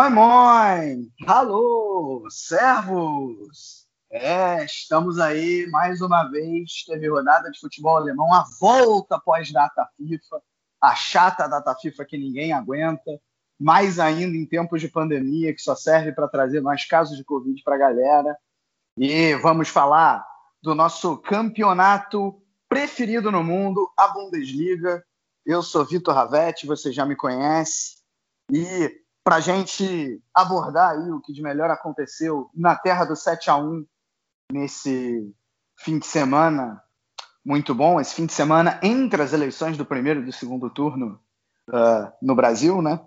Moin, moin! Alô, servos! É, estamos aí mais uma vez. Teve rodada de futebol alemão, a volta após data FIFA, a chata data FIFA que ninguém aguenta, mais ainda em tempos de pandemia, que só serve para trazer mais casos de Covid para a galera. E vamos falar do nosso campeonato preferido no mundo, a Bundesliga. Eu sou Vitor Ravetti, você já me conhece. E para a gente abordar aí o que de melhor aconteceu na terra do 7 a 1 nesse fim de semana muito bom, esse fim de semana entre as eleições do primeiro e do segundo turno uh, no Brasil, né?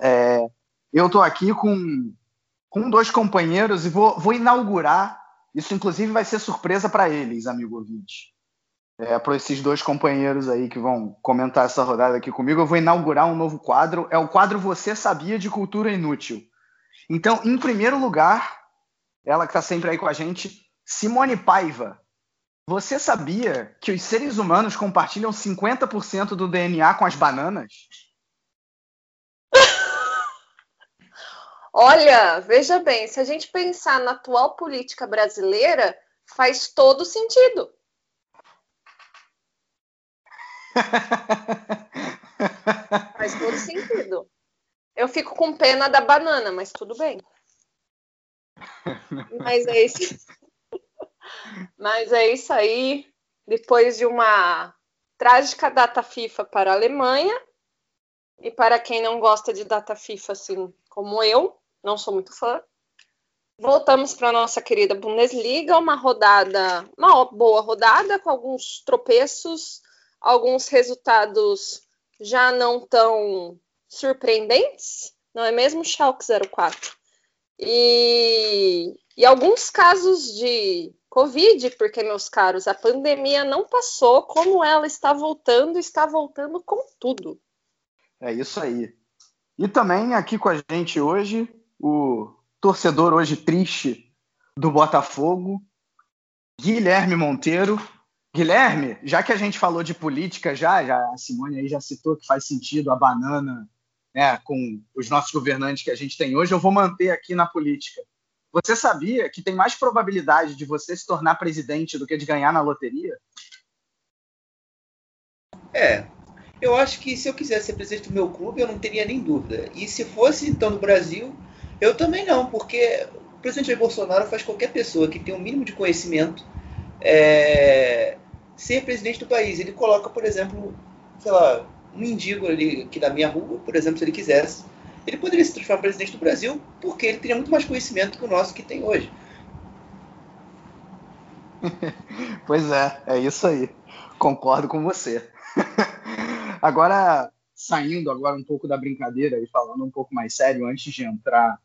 É, eu estou aqui com, com dois companheiros e vou, vou inaugurar. Isso, inclusive, vai ser surpresa para eles, amigo ouvinte é, para esses dois companheiros aí que vão comentar essa rodada aqui comigo, eu vou inaugurar um novo quadro. É o quadro Você Sabia de Cultura Inútil. Então, em primeiro lugar, ela que está sempre aí com a gente, Simone Paiva. Você sabia que os seres humanos compartilham 50% do DNA com as bananas? Olha, veja bem, se a gente pensar na atual política brasileira, faz todo sentido. Faz todo sentido. Eu fico com pena da banana, mas tudo bem. Mas é isso. Mas é isso aí. Depois de uma trágica data FIFA para a Alemanha, e para quem não gosta de data FIFA, assim como eu, não sou muito fã, voltamos para a nossa querida Bundesliga, uma rodada, uma boa rodada, com alguns tropeços, alguns resultados já não tão surpreendentes, não é mesmo, Schalke 04? E, e alguns casos de Covid, porque, meus caros, a pandemia não passou como ela está voltando, está voltando com tudo. É isso aí. E também aqui com a gente hoje, o torcedor hoje triste do Botafogo, Guilherme Monteiro, Guilherme, já que a gente falou de política, já, já a Simone aí já citou que faz sentido a banana né, com os nossos governantes que a gente tem hoje, eu vou manter aqui na política. Você sabia que tem mais probabilidade de você se tornar presidente do que de ganhar na loteria? É, eu acho que se eu quisesse ser presidente do meu clube, eu não teria nem dúvida. E se fosse então no Brasil, eu também não, porque o presidente Bolsonaro faz qualquer pessoa que tenha um mínimo de conhecimento é, ser presidente do país. Ele coloca, por exemplo, sei lá, um mendigo ali aqui na minha rua, por exemplo, se ele quisesse, ele poderia se transformar em presidente do Brasil, porque ele teria muito mais conhecimento que o nosso que tem hoje. pois é, é isso aí. Concordo com você. agora, saindo agora um pouco da brincadeira e falando um pouco mais sério, antes de entrar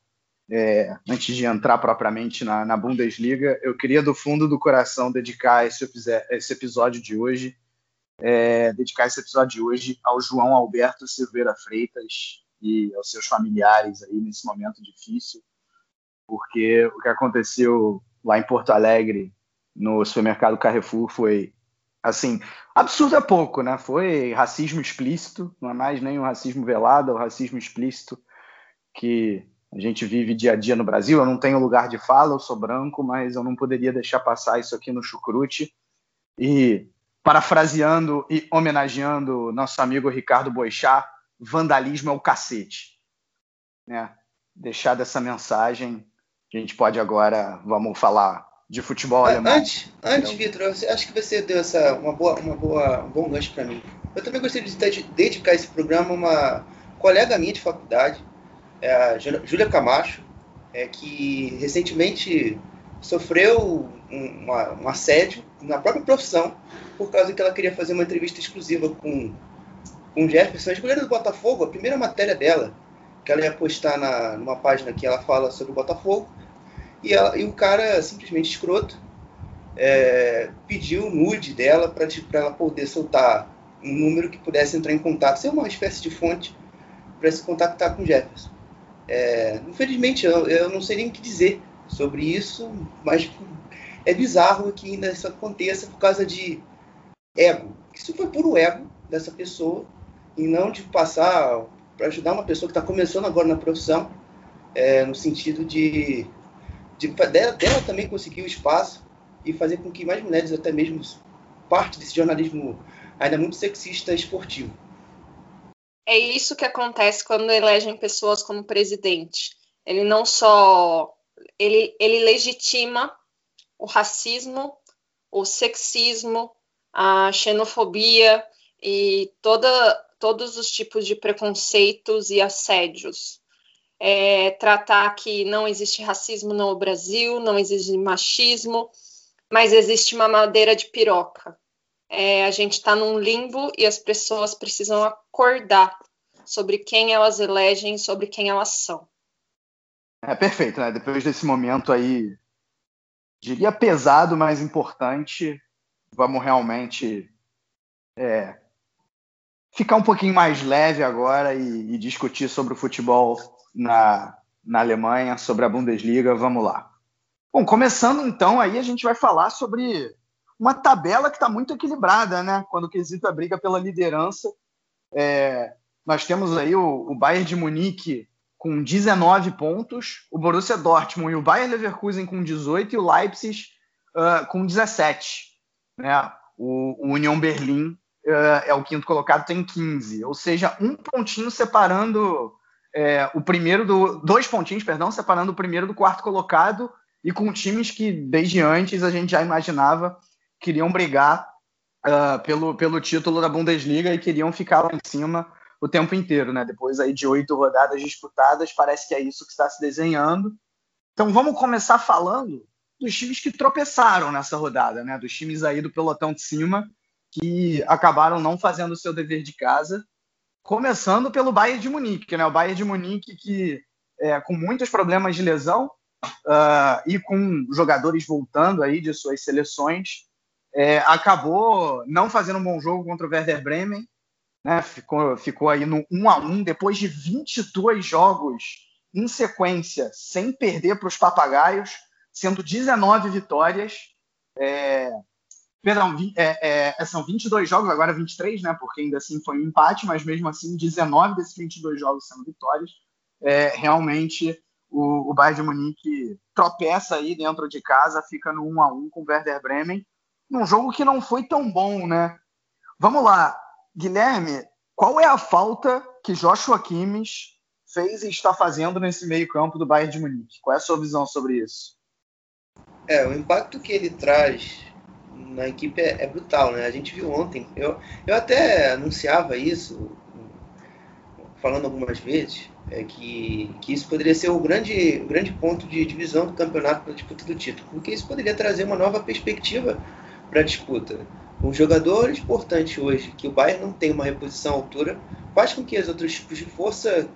é, antes de entrar propriamente na, na, Bundesliga, eu queria do fundo do coração dedicar esse, esse episódio de hoje, é, dedicar esse episódio de hoje ao João Alberto Silveira Freitas e aos seus familiares aí nesse momento difícil, porque o que aconteceu lá em Porto Alegre no supermercado Carrefour foi assim absurdo é pouco, né? Foi racismo explícito, não é mais nem o racismo velado, é o racismo explícito que a gente vive dia a dia no Brasil. Eu não tenho lugar de fala, eu sou branco, mas eu não poderia deixar passar isso aqui no chucrute. E parafraseando e homenageando nosso amigo Ricardo Boixá, vandalismo é o cacete. Né? Deixar dessa mensagem, a gente pode agora, vamos falar de futebol alemão. Antes, antes Vitor, acho que você deu essa, uma boa, uma boa, um bom gancho para mim. Eu também gostaria de dedicar esse programa a uma colega minha de faculdade, é a Júlia Camacho, é, que recentemente sofreu um, uma, um assédio na própria profissão, por causa que ela queria fazer uma entrevista exclusiva com, o Jefferson, a goleira do Botafogo, a primeira matéria dela, que ela ia postar na, numa página que ela fala sobre o Botafogo, e, ela, e o cara, simplesmente escroto, é, pediu o nude dela para ela poder soltar um número que pudesse entrar em contato, ser uma espécie de fonte para se contactar com o Jefferson. É, infelizmente, eu, eu, não sei nem o que dizer sobre isso, mas é bizarro que ainda isso aconteça por causa de ego. Isso foi puro ego dessa pessoa e não de passar para ajudar uma pessoa que está começando agora na profissão, é, no sentido de, de dela, dela também conseguir o espaço e fazer com que mais mulheres, até mesmo parte desse jornalismo ainda muito sexista esportivo. É isso que acontece quando elegem pessoas como presidente. Ele não só ele, ele legitima o racismo, o sexismo, a xenofobia e toda, todos os tipos de preconceitos e assédios. É, tratar que não existe racismo no Brasil, não existe machismo, mas existe uma madeira de piroca. É, a gente está num limbo e as pessoas precisam acordar sobre quem elas elegem, sobre quem elas são. É perfeito, né? Depois desse momento aí, diria pesado, mas importante, vamos realmente é, ficar um pouquinho mais leve agora e, e discutir sobre o futebol na, na Alemanha, sobre a Bundesliga. Vamos lá. Bom, começando então, aí a gente vai falar sobre uma tabela que está muito equilibrada, né? Quando o quesito a briga pela liderança. É, nós temos aí o, o Bayern de Munique com 19 pontos, o Borussia Dortmund e o Bayern Leverkusen com 18 e o Leipzig uh, com 17. Né? O, o União Berlim uh, é o quinto colocado, tem 15. Ou seja, um pontinho separando é, o primeiro do. Dois pontinhos, perdão, separando o primeiro do quarto colocado e com times que desde antes a gente já imaginava queriam brigar uh, pelo, pelo título da Bundesliga e queriam ficar lá em cima o tempo inteiro, né? Depois aí de oito rodadas disputadas, parece que é isso que está se desenhando. Então vamos começar falando dos times que tropeçaram nessa rodada, né? Dos times aí do pelotão de cima que acabaram não fazendo o seu dever de casa, começando pelo Bayern de Munique, né? O Bayern de Munique que é, com muitos problemas de lesão uh, e com jogadores voltando aí de suas seleções, é, acabou não fazendo um bom jogo contra o Werder Bremen né? Ficou, ficou aí no 1 a 1 depois de 22 jogos em sequência, sem perder para os papagaios, sendo 19 vitórias. É, perdão, é, é, são 22 jogos, agora 23, né? Porque ainda assim foi um empate, mas mesmo assim 19 desses 22 jogos sendo vitórias. É, realmente o, o Bayern de Munique tropeça aí dentro de casa, fica no 1 a 1 com o Werder Bremen, num jogo que não foi tão bom, né? Vamos lá, Guilherme, qual é a falta que Joshua Kimmich fez e está fazendo nesse meio-campo do Bayern de Munique? Qual é a sua visão sobre isso? É, o impacto que ele traz na equipe é, é brutal, né? A gente viu ontem, eu, eu até anunciava isso, falando algumas vezes, é que, que isso poderia ser o grande, o grande ponto de divisão do campeonato para disputa do título, porque isso poderia trazer uma nova perspectiva para a disputa um jogador importante hoje, que o Bayern não tem uma reposição à altura, faz com que os outros tipos de força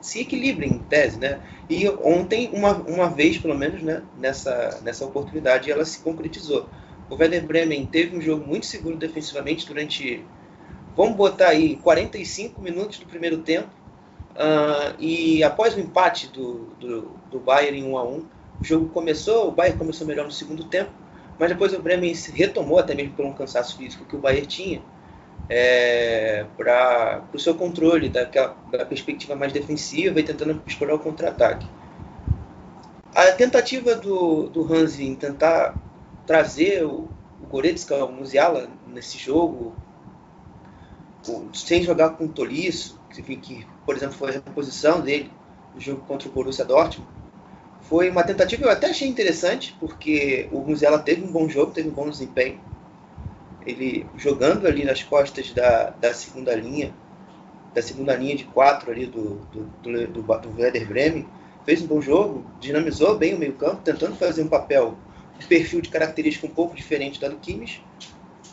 se equilibrem, em tese, né? E ontem, uma, uma vez, pelo menos, né, nessa, nessa oportunidade, ela se concretizou. O Werder Bremen teve um jogo muito seguro defensivamente durante, vamos botar aí, 45 minutos do primeiro tempo, uh, e após o empate do, do, do Bayern em 1 a 1 o jogo começou, o Bayern começou melhor no segundo tempo, mas depois o Bremen se retomou, até mesmo por um cansaço físico que o Bayern tinha, é, para o seu controle daquela, da perspectiva mais defensiva e tentando explorar o contra-ataque. A tentativa do, do Hansi em tentar trazer o, o Goretzka, o Musiala, nesse jogo, sem jogar com o Tolisso, que, que, por exemplo, foi a reposição dele no jogo contra o Borussia Dortmund, foi uma tentativa que eu até achei interessante, porque o Musiala teve um bom jogo, teve um bom desempenho. Ele jogando ali nas costas da, da segunda linha, da segunda linha de quatro ali do, do, do, do, do Werder Bremen, fez um bom jogo, dinamizou bem o meio campo, tentando fazer um papel perfil de característica um pouco diferente da do Kimmich,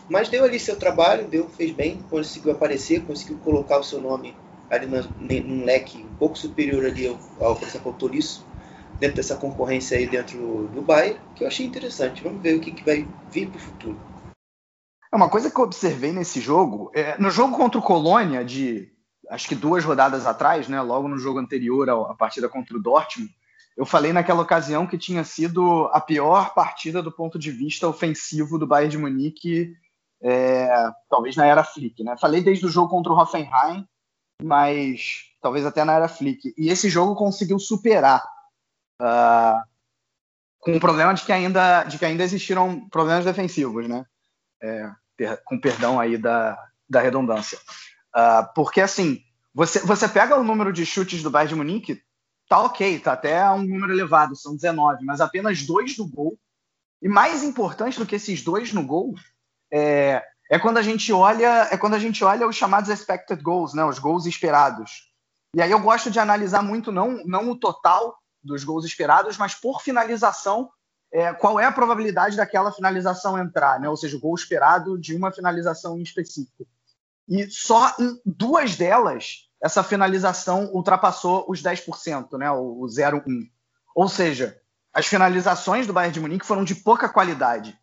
mas deu ali seu trabalho, deu, fez bem, conseguiu aparecer, conseguiu colocar o seu nome ali no, num leque um pouco superior ali ao, ao por exemplo, ao Tolisso, dentro dessa concorrência aí dentro do Bayern, que eu achei interessante. Vamos ver o que, que vai vir para o futuro. É uma coisa que eu observei nesse jogo, é, no jogo contra o Colônia, de acho que duas rodadas atrás, né, logo no jogo anterior à partida contra o Dortmund, eu falei naquela ocasião que tinha sido a pior partida do ponto de vista ofensivo do Bayern de Munique, é, talvez na era Flick. Né? Falei desde o jogo contra o Hoffenheim, mas talvez até na era Flick. E esse jogo conseguiu superar, uh, com o problema de que ainda, de que ainda existiram problemas defensivos, né? É, com perdão aí da, da redundância. Uh, porque assim, você, você pega o número de chutes do Bayern de Munique, tá ok, tá até um número elevado, são 19, mas apenas dois no gol. E mais importante do que esses dois no gol é, é quando a gente olha é quando a gente olha os chamados expected goals, né, os gols esperados. E aí eu gosto de analisar muito não, não o total dos gols esperados, mas por finalização, é, qual é a probabilidade daquela finalização entrar, né? ou seja, o gol esperado de uma finalização em específico. E só em duas delas essa finalização ultrapassou os 10%, né? o, o 0,1. Ou seja, as finalizações do Bayern de Munique foram de pouca qualidade.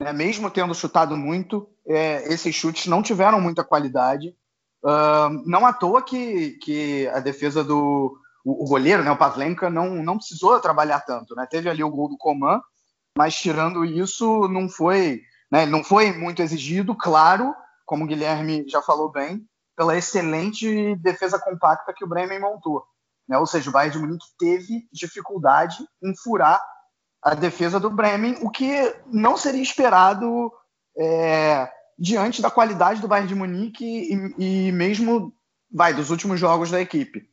Né? Mesmo tendo chutado muito, é, esses chutes não tiveram muita qualidade. Uh, não à toa que, que a defesa do o, goleiro, né, o Pavlenka, não, não precisou trabalhar tanto. Né? Teve ali o gol do Coman, mas tirando isso, não foi, né, não foi muito exigido, claro, como o Guilherme já falou bem, pela excelente defesa compacta que o Bremen montou. Né? Ou seja, o Bayern de Munique teve dificuldade em furar a defesa do Bremen, o que não seria esperado é, diante da qualidade do Bayern de Munique e, e, mesmo vai dos últimos jogos da equipe.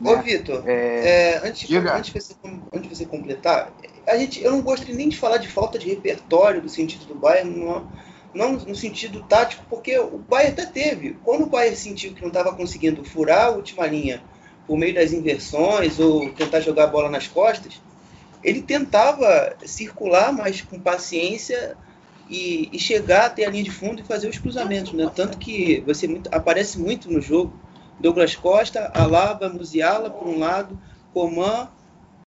Ô, né? Vitor, é, é, antes, antes, de você, antes de você completar, a gente, eu não gostaria nem de falar de falta de repertório do sentido do Bayern, não, não no sentido tático, porque o Bayern até teve. Quando o Bayern sentiu que não estava conseguindo furar a última linha por meio das inversões ou tentar jogar a bola nas costas, ele tentava circular, mas com paciência e, e, chegar até a linha de fundo e fazer os cruzamentos, né? Tanto que você muito, aparece muito no jogo Douglas Costa, Alaba, Musiala por um lado, Coman,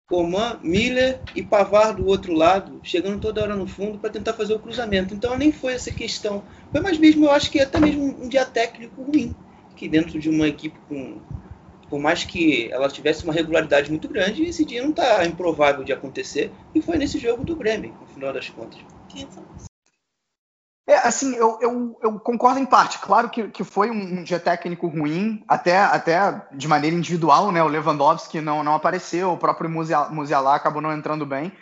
Coman, Miller e Pavar do outro lado, chegando toda hora no fundo para tentar fazer o cruzamento. Então nem foi essa questão. Foi mais mesmo, eu acho que até mesmo um dia técnico ruim, que dentro de uma equipe com por mais que ela tivesse uma regularidade muito grande, esse dia não está improvável de acontecer. E foi nesse jogo do Bremen, no final das contas. É, assim, eu, eu, eu, concordo em parte. Claro que, que foi um, dia técnico ruim, até, até de maneira individual, né? O Lewandowski não, não apareceu, o próprio Musiala acabou não entrando bem.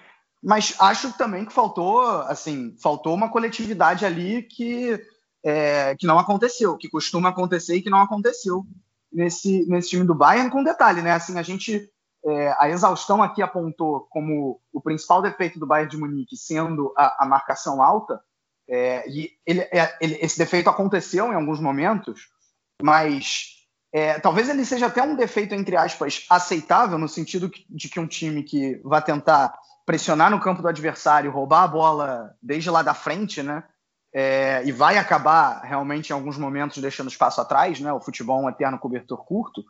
Mas acho também que faltou, assim, faltou uma coletividade ali que, é, que não aconteceu, que costuma acontecer e que não aconteceu nesse, nesse time do Bayern, com detalhe, né? Assim, a gente. É, a exaustão aqui apontou como o principal defeito do Bayern de Munique sendo a, a marcação alta, é, e ele, é, ele, esse defeito aconteceu em alguns momentos, mas é, talvez ele seja até um defeito, entre aspas, aceitável, no sentido de que um time que vai tentar pressionar no campo do adversário, roubar a bola desde lá da frente, né? é, e vai acabar realmente em alguns momentos deixando espaço atrás, né? O futebol é um eterno cobertor curto.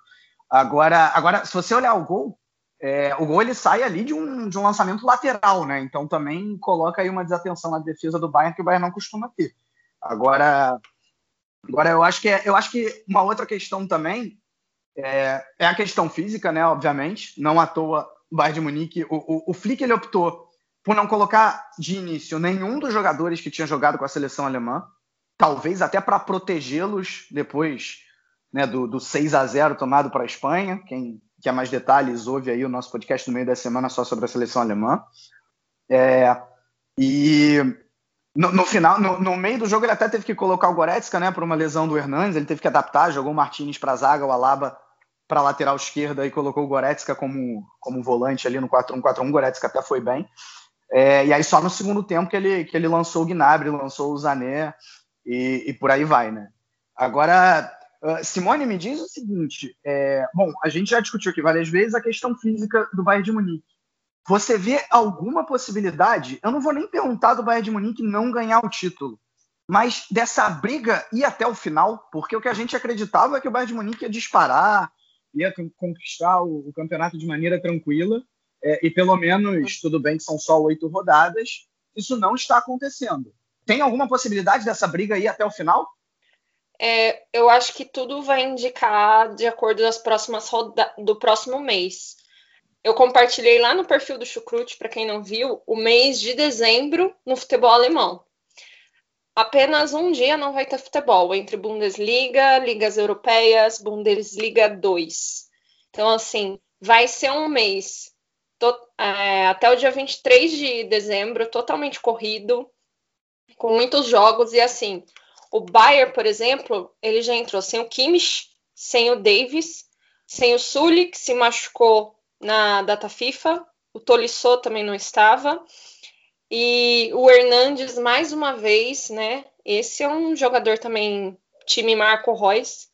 Agora, agora se você olhar o gol, é, o gol ele sai ali de um, de um lançamento lateral, né? Então também coloca aí uma desatenção na defesa do Bayern que o Bayern não costuma ter. Agora, agora eu acho que é, eu acho que uma outra questão também é, é, a questão física, né? Obviamente, não à toa o Bayern de Munique, o, o, o Flick ele optou por não colocar de início nenhum dos jogadores que tinha jogado com a seleção alemã, talvez até para protegê-los depois né, do, do 6 a 0 tomado para a Espanha. Quem quer mais detalhes, ouve aí o nosso podcast no meio da semana só sobre a seleção alemã. É, e no, no final, no, no, meio do jogo, ele até teve que colocar o Goretzka né, por uma lesão do Hernandes, ele teve que adaptar, jogou o Martinez para a zaga, o Alaba para a lateral esquerda e colocou o Goretzka como, como volante ali no 4-1-4-1. O Goretzka até foi bem. É, e aí só no segundo tempo que ele, que ele lançou o Gnabry, lançou o Zané e, e por aí vai, né? Agora, uh, Simone me diz o seguinte, é, bom, a gente já discutiu aqui várias vezes a questão física do Bayern de Munique. Você vê alguma possibilidade? Eu não vou nem perguntar do Bayern de Munique não ganhar o título, mas dessa briga ir até o final, porque o que a gente acreditava é que o Bayern de Munique ia disparar, ia conquistar o, campeonato de maneira tranquila, é, e pelo menos, tudo bem que são só oito rodadas, isso não está acontecendo. Tem alguma possibilidade dessa briga ir até o final? É, eu acho que tudo vai indicar de acordo das próximas roda do próximo mês. Eu compartilhei lá no perfil do Chucrute, para quem não viu, o mês de dezembro no futebol alemão. Apenas um dia não vai ter futebol entre Bundesliga, ligas europeias, Bundesliga 2. Então, assim, vai ser um mês é, até o dia 23 de dezembro, totalmente corrido, com muitos jogos, e assim, o Bayern, por exemplo, ele já entrou sem o Kimmich, sem o Davis, sem o Sully, que se machucou na data FIFA, o Tolisso também não estava, e o Hernandes, mais uma vez, né? Esse é um jogador também, time Marco Reus,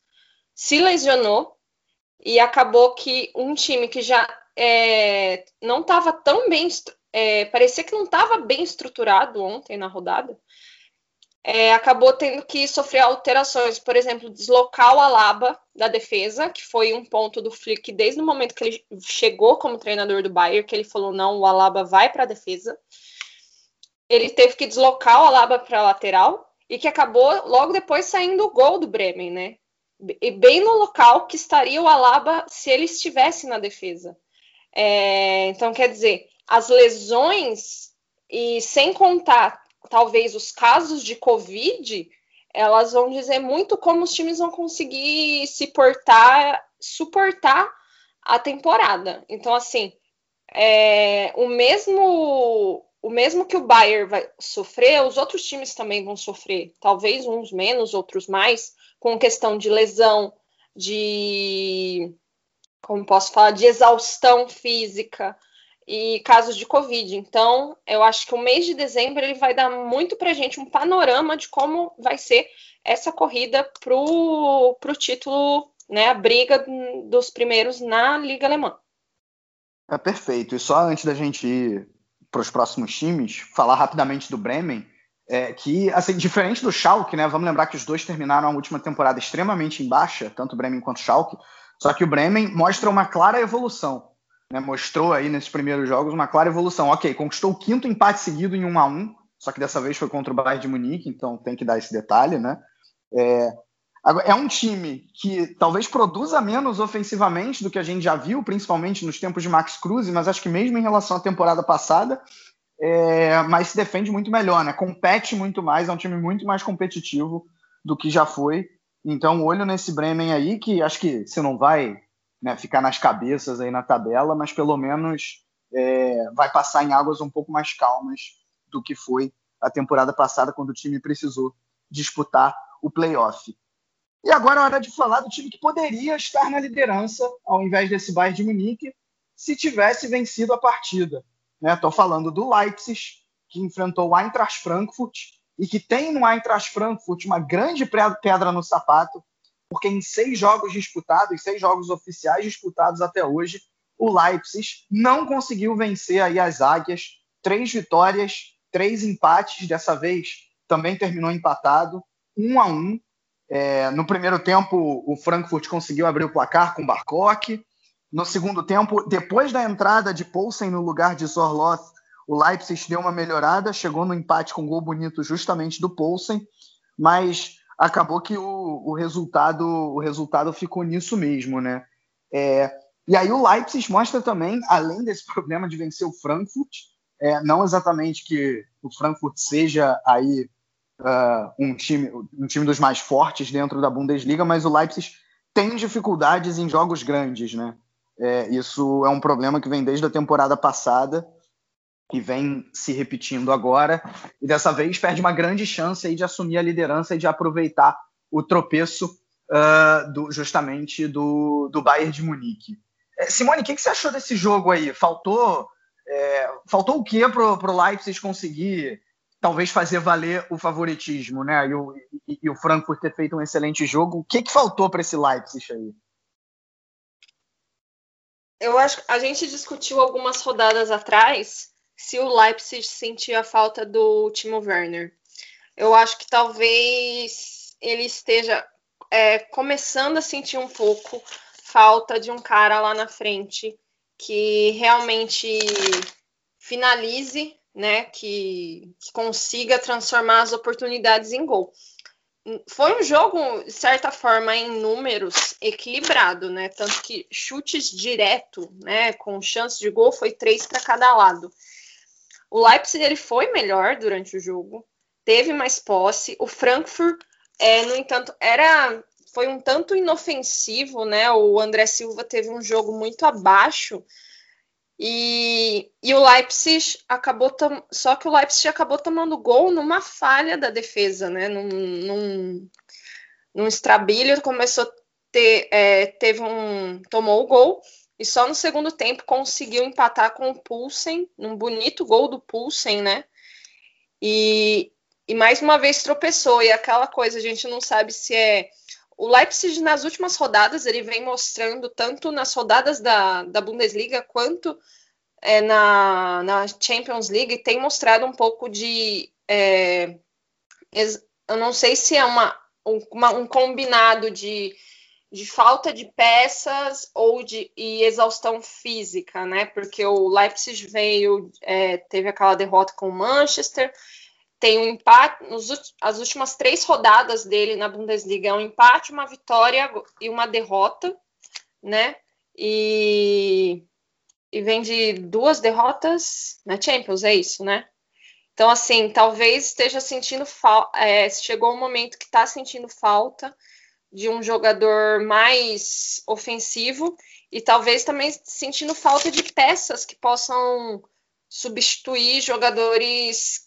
se lesionou, e acabou que um time que já é, não estava tão bem, é, parecia que não estava bem estruturado ontem na rodada, é, acabou tendo que sofrer alterações, por exemplo, deslocar o Alaba da defesa, que foi um ponto do Flick desde o momento que ele chegou como treinador do Bayern, que ele falou não, o Alaba vai para a defesa. Ele teve que deslocar o Alaba para a lateral e que acabou logo depois saindo o gol do Bremen, né? E bem no local que estaria o Alaba se ele estivesse na defesa. É, então, quer dizer, as lesões e sem contar talvez os casos de Covid, elas vão dizer muito como os times vão conseguir se portar, suportar a temporada. Então, assim, é, o mesmo o mesmo que o Bayern vai sofrer, os outros times também vão sofrer. Talvez uns menos, outros mais, com questão de lesão, de como posso falar, de exaustão física, e casos de Covid. Então, eu acho que o mês de dezembro ele vai dar muito para gente um panorama de como vai ser essa corrida para o título, né, a briga dos primeiros na Liga Alemã. É perfeito. E só antes da gente ir para os próximos times, falar rapidamente do Bremen, é, que, assim, diferente do Schalke, né, vamos lembrar que os dois terminaram a última temporada extremamente em baixa, tanto o Bremen quanto o Schalke, só que o Bremen mostra uma clara evolução né, mostrou aí nesses primeiros jogos uma clara evolução. Ok, conquistou o quinto empate seguido em 1 a 1 só que dessa vez foi contra o Bayern de Munique, então tem que dar esse detalhe, né? É, é um time que talvez produza menos ofensivamente do que a gente já viu, principalmente nos tempos de Max Cruz, mas acho que mesmo em relação à temporada passada, é, mas se defende muito melhor, né? Compete muito mais, é um time muito mais competitivo do que já foi. Então, olho nesse Bremen aí, que acho que se não vai né, ficar nas cabeças aí na tabela, mas pelo menos é, vai passar em águas um pouco mais calmas do que foi a temporada passada, quando o time precisou disputar o playoff. E agora é hora de falar do time que poderia estar na liderança, ao invés desse Bayern de Munique, se tivesse vencido a partida. Estou né? falando do Leipzig, que enfrentou o Eintracht Frankfurt e que tem no Eintracht Frankfurt uma grande pedra no sapato, porque em seis jogos disputados, seis jogos oficiais disputados até hoje, o Leipzig não conseguiu vencer aí as Águias. Três vitórias, três empates, dessa vez também terminou empatado, um a um. É, no primeiro tempo, o Frankfurt conseguiu abrir o placar com Barkok. No segundo tempo, depois da entrada de Poulsen no lugar de Zorloth, o Leipzig deu uma melhorada, chegou no empate com um gol bonito justamente do Poulsen, mas acabou que o, o, resultado o resultado ficou nisso mesmo, né? É, e aí o Leipzig mostra também, além desse problema de vencer o Frankfurt, é, não exatamente que o Frankfurt seja aí uh, um time um time dos mais fortes dentro da Bundesliga, mas o Leipzig tem dificuldades em jogos grandes, né? É, isso é um problema que vem desde a temporada passada que vem se repetindo agora, e dessa vez perde uma grande chance aí de assumir a liderança e de aproveitar o tropeço uh, do, justamente do, do Bayern de Munique. É, Simone, o que, que, você achou desse jogo aí? Faltou, é, faltou o que para o Leipzig conseguir talvez fazer valer o favoritismo, né? E o, e, e o Frankfurt ter feito um excelente jogo. O que, que faltou para esse Leipzig aí? eu acho que a gente discutiu algumas rodadas atrás se o Leipzig sentia a falta do Timo Werner. Eu acho que talvez ele esteja é, começando a sentir um pouco falta de um cara lá na frente que realmente finalize, né, que, que consiga transformar as oportunidades em gol foi um jogo, de certa forma, em números equilibrado, né? Tanto que chutes direto, né, com chance de gol, foi três para cada lado. O Leipzig ele foi melhor durante o jogo, teve mais posse. O Frankfurt, é, no entanto, era foi um tanto inofensivo, né? O André Silva teve um jogo muito abaixo e, e o Leipzig acabou só que o Leipzig acabou tomando gol numa falha da defesa, né? Num, num, num estrabilho, começou a ter, é, teve um tomou o gol e só no segundo tempo conseguiu empatar com o Pulsen, num bonito gol do Pulsen, né? E, e mais uma vez tropeçou e aquela coisa a gente não sabe se é o Leipzig, nas últimas rodadas, ele vem mostrando, tanto nas rodadas da, da Bundesliga quanto é, na, na Champions League, tem mostrado um pouco de. É, eu não sei se é uma, uma, um combinado de, de falta de peças ou de e exaustão física, né? Porque o Leipzig veio, é, teve aquela derrota com o Manchester tem um empate, nos, as últimas três rodadas dele na Bundesliga é um empate, uma vitória e uma derrota, né? E, e vem de duas derrotas na Champions, é isso, né? Então, assim, talvez esteja sentindo falta. É, chegou um momento que está sentindo falta de um jogador mais ofensivo e talvez também sentindo falta de peças que possam substituir jogadores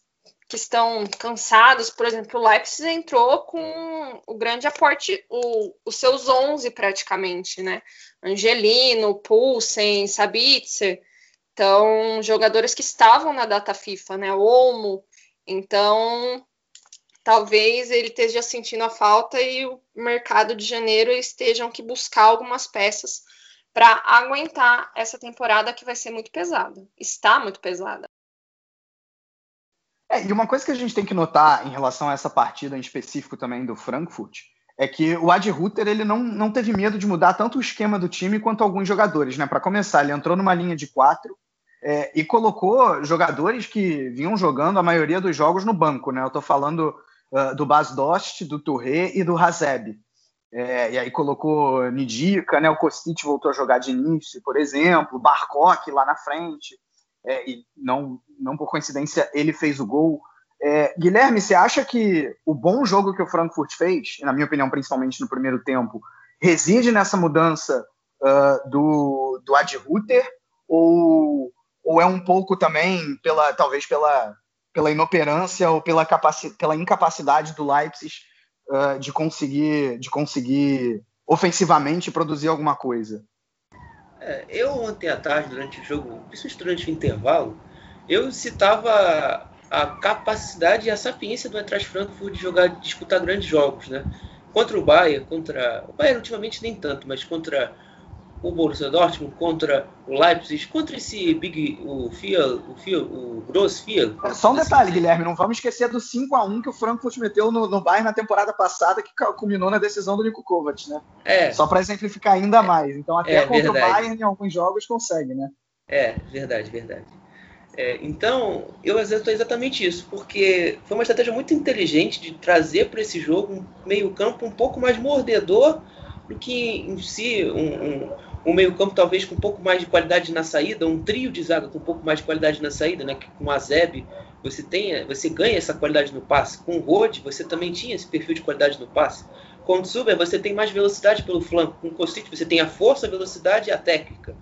que estão cansados. Por exemplo, o Leipzig entrou com o grande aporte, o, os seus 11 praticamente, né? Angelino, Pulsen, Sabitzer. Então, jogadores que estavam na data FIFA, né? Olmo. Então, talvez ele esteja sentindo a falta e o mercado de janeiro estejam que buscar algumas peças para aguentar essa temporada que vai ser muito pesada. Está muito pesada. É, e uma coisa que a gente tem que notar em relação a essa partida em específico também do Frankfurt é que o Ad Ruther ele não, não teve medo de mudar tanto o esquema do time quanto alguns jogadores, né? Para começar, ele entrou numa linha de quatro é, e colocou jogadores que vinham jogando a maioria dos jogos no banco, né? Eu estou falando uh, do Bas Dost, do Touré e do Hazeb. É, e aí colocou Nidica, né? O Kostic voltou a jogar de início, por exemplo, Barcock lá na frente é, e não, não por coincidência ele fez o gol. É, Guilherme, você acha que o bom jogo que o Frankfurt fez, na minha opinião, principalmente no primeiro tempo, reside nessa mudança uh, do, do Ad Ruther ou, ou é um pouco também pela talvez pela, pela inoperância ou pela, pela incapacidade do Leipzig uh, de conseguir de conseguir ofensivamente produzir alguma coisa? É, eu ontem à tarde, durante o jogo, principalmente durante o intervalo, eu citava a capacidade e a sapiência do Eintracht Frankfurt de jogar, de disputar grandes jogos, né? Contra o Bayern, contra o Bayern ultimamente nem tanto, mas contra o Borussia Dortmund contra o Leipzig, contra esse Big, o Fiel, o Fiel, o Gross Fiel. É, só um detalhe, Guilherme, não vamos esquecer do 5 a 1 que o Frankfurt meteu no, no Bayern na temporada passada, que culminou na decisão do Nico Kovac, né? É. Só para exemplificar ainda mais. Então até é, contra verdade. o Bayern em alguns jogos consegue, né? É, verdade, verdade. É, então, eu exerço exatamente isso, porque foi uma estratégia muito inteligente de trazer para esse jogo um meio-campo um pouco mais mordedor do que em si um, um um meio-campo talvez com um pouco mais de qualidade na saída, um trio de zaga com um pouco mais de qualidade na saída, né? Que com a Zeb você tem, você ganha essa qualidade no passe. Com o Rode você também tinha esse perfil de qualidade no passe. Com o Tsuber você tem mais velocidade pelo flanco. Com o Kostic você tem a força, a velocidade e a técnica.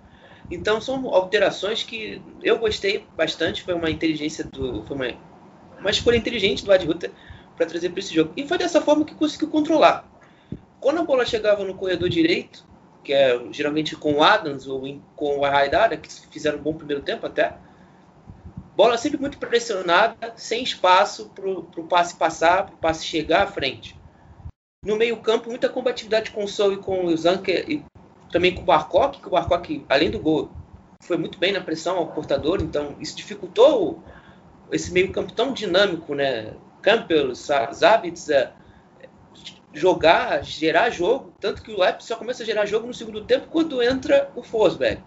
Então são alterações que eu gostei bastante. Foi uma inteligência do, foi uma, uma escolha inteligente do Adruta para trazer para esse jogo. E foi dessa forma que conseguiu controlar. Quando a bola chegava no corredor direito, que é geralmente com o Adams ou com o Haidara, que fizeram um bom primeiro tempo até. Bola sempre muito pressionada, sem espaço para o passe passar, para o passe chegar à frente. No meio campo, muita combatividade com o Sol e com o Zanker, e também com o Barcock, que o Barcock, além do gol, foi muito bem na pressão ao portador, então isso dificultou esse meio campo tão dinâmico, né? Campbell, Zabitzer, jogar, gerar jogo, tanto que o Leipzig só começa a gerar jogo no segundo tempo quando entra o Forsberg.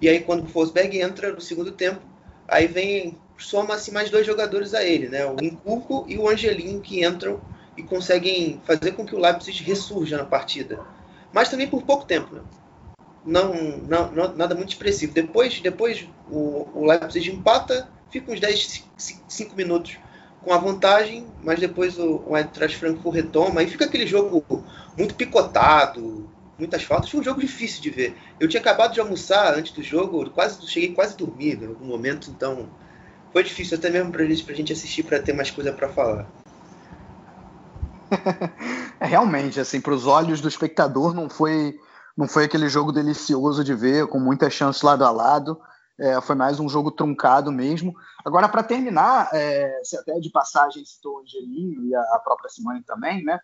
E aí quando o Forsberg entra no segundo tempo, aí vem soma-se mais dois jogadores a ele, né? O Inculco e o Angelinho que entram e conseguem fazer com que o Leipzig ressurja na partida. Mas também por pouco tempo, né? Não, não, não, nada muito expressivo. Depois, depois o, o Leipzig empata, fica uns 10, 5 minutos com a vantagem, mas depois o, o Eintracht Frankfurt retoma e fica aquele jogo muito picotado, muitas faltas. Foi um jogo difícil de ver. Eu tinha acabado de almoçar antes do jogo, quase cheguei quase a dormir em algum momento, então foi difícil até mesmo para gente, a gente assistir para ter mais coisa para falar. é, realmente, assim, para os olhos do espectador não foi não foi aquele jogo delicioso de ver, com muitas chances lado a lado. É, foi mais um jogo truncado mesmo. Agora, para terminar, é, você até de passagem citou o Angelinho e a, própria Simone também, né?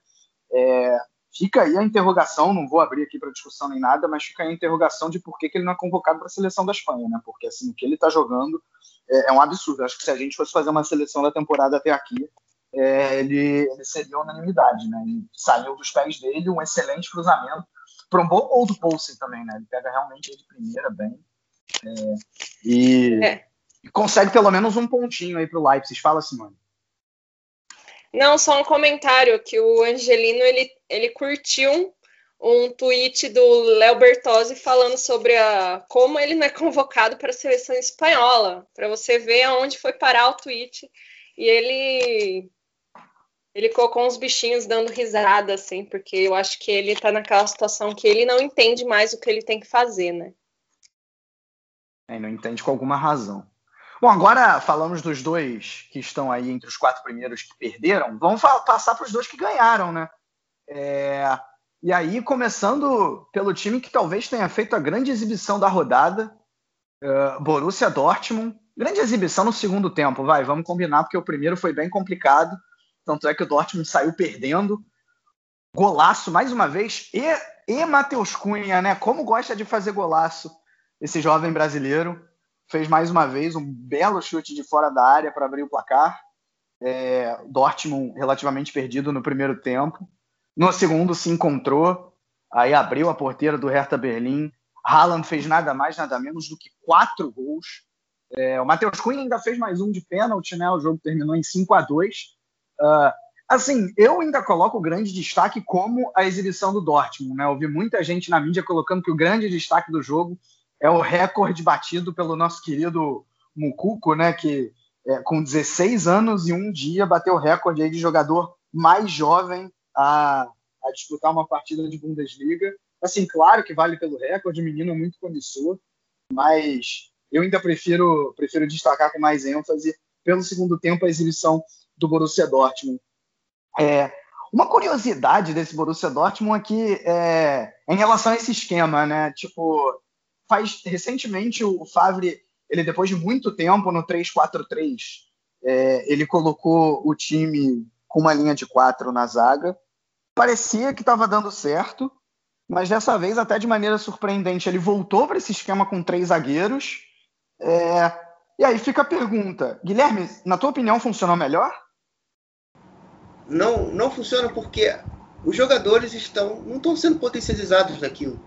É, fica aí a interrogação, não vou abrir aqui para discussão nem nada, mas fica aí a interrogação de por que, que ele não é convocado para a seleção da Espanha, né? Porque assim, o que ele está jogando é, é, um absurdo. Acho que se a gente fosse fazer uma seleção da temporada até aqui, é, ele, ele, seria unanimidade, né? Ele saiu dos pés dele, um excelente cruzamento para um bom gol do Poulsen também, né? Ele pega realmente de primeira bem. É, e, é. e, consegue pelo menos um pontinho aí para o Leipzig. Fala, Simone. Não, só um comentário que o Angelino ele, ele curtiu um tweet do Léo Bertozzi falando sobre a, como ele não é convocado para a seleção espanhola, para você ver aonde foi parar o tweet. E ele ele colocou uns bichinhos dando risada, assim, porque eu acho que ele tá naquela situação que ele não entende mais o que ele tem que fazer, né? É, não entende com alguma razão. Bom, agora falamos dos dois que estão aí entre os quatro primeiros que perderam. Vamos passar para os dois que ganharam, né? É... E aí, começando pelo time que talvez tenha feito a grande exibição da rodada, uh, Borussia Dortmund. Grande exibição no segundo tempo, vai, vamos combinar, porque o primeiro foi bem complicado. Tanto é que o Dortmund saiu perdendo. Golaço, mais uma vez. E, e Matheus Cunha, né? Como gosta de fazer golaço esse jovem brasileiro. Fez mais uma vez um belo chute de fora da área para abrir o placar. É, Dortmund relativamente perdido no primeiro tempo. No segundo se encontrou, aí abriu a porteira do Hertha Berlim. Haaland fez nada mais, nada menos do que quatro gols. É, o Matheus Cunha ainda fez mais um de pênalti, né? O jogo terminou em 5 a 2 Uh, assim, eu ainda coloco o grande destaque como a exibição do Dortmund. Né? Eu vi muita gente na mídia colocando que o grande destaque do jogo é o recorde batido pelo nosso querido Mucuco, né? que é, com 16 anos e um dia bateu o recorde aí de jogador mais jovem a, a disputar uma partida de Bundesliga. Assim, claro que vale pelo recorde, menino muito promissor, mas eu ainda prefiro, prefiro destacar com mais ênfase pelo segundo tempo a exibição do Borussia Dortmund. É, uma curiosidade desse Borussia Dortmund é, é em relação a esse esquema, né? Tipo, faz recentemente o Favre, ele depois de muito tempo no 3-4-3, é, ele colocou o time com uma linha de quatro na zaga. Parecia que estava dando certo, mas dessa vez, até de maneira surpreendente, ele voltou para esse esquema com três zagueiros. É, e aí fica a pergunta, Guilherme, na tua opinião, funcionou melhor? não, não funciona porque os jogadores estão não estão sendo potencializados naquilo.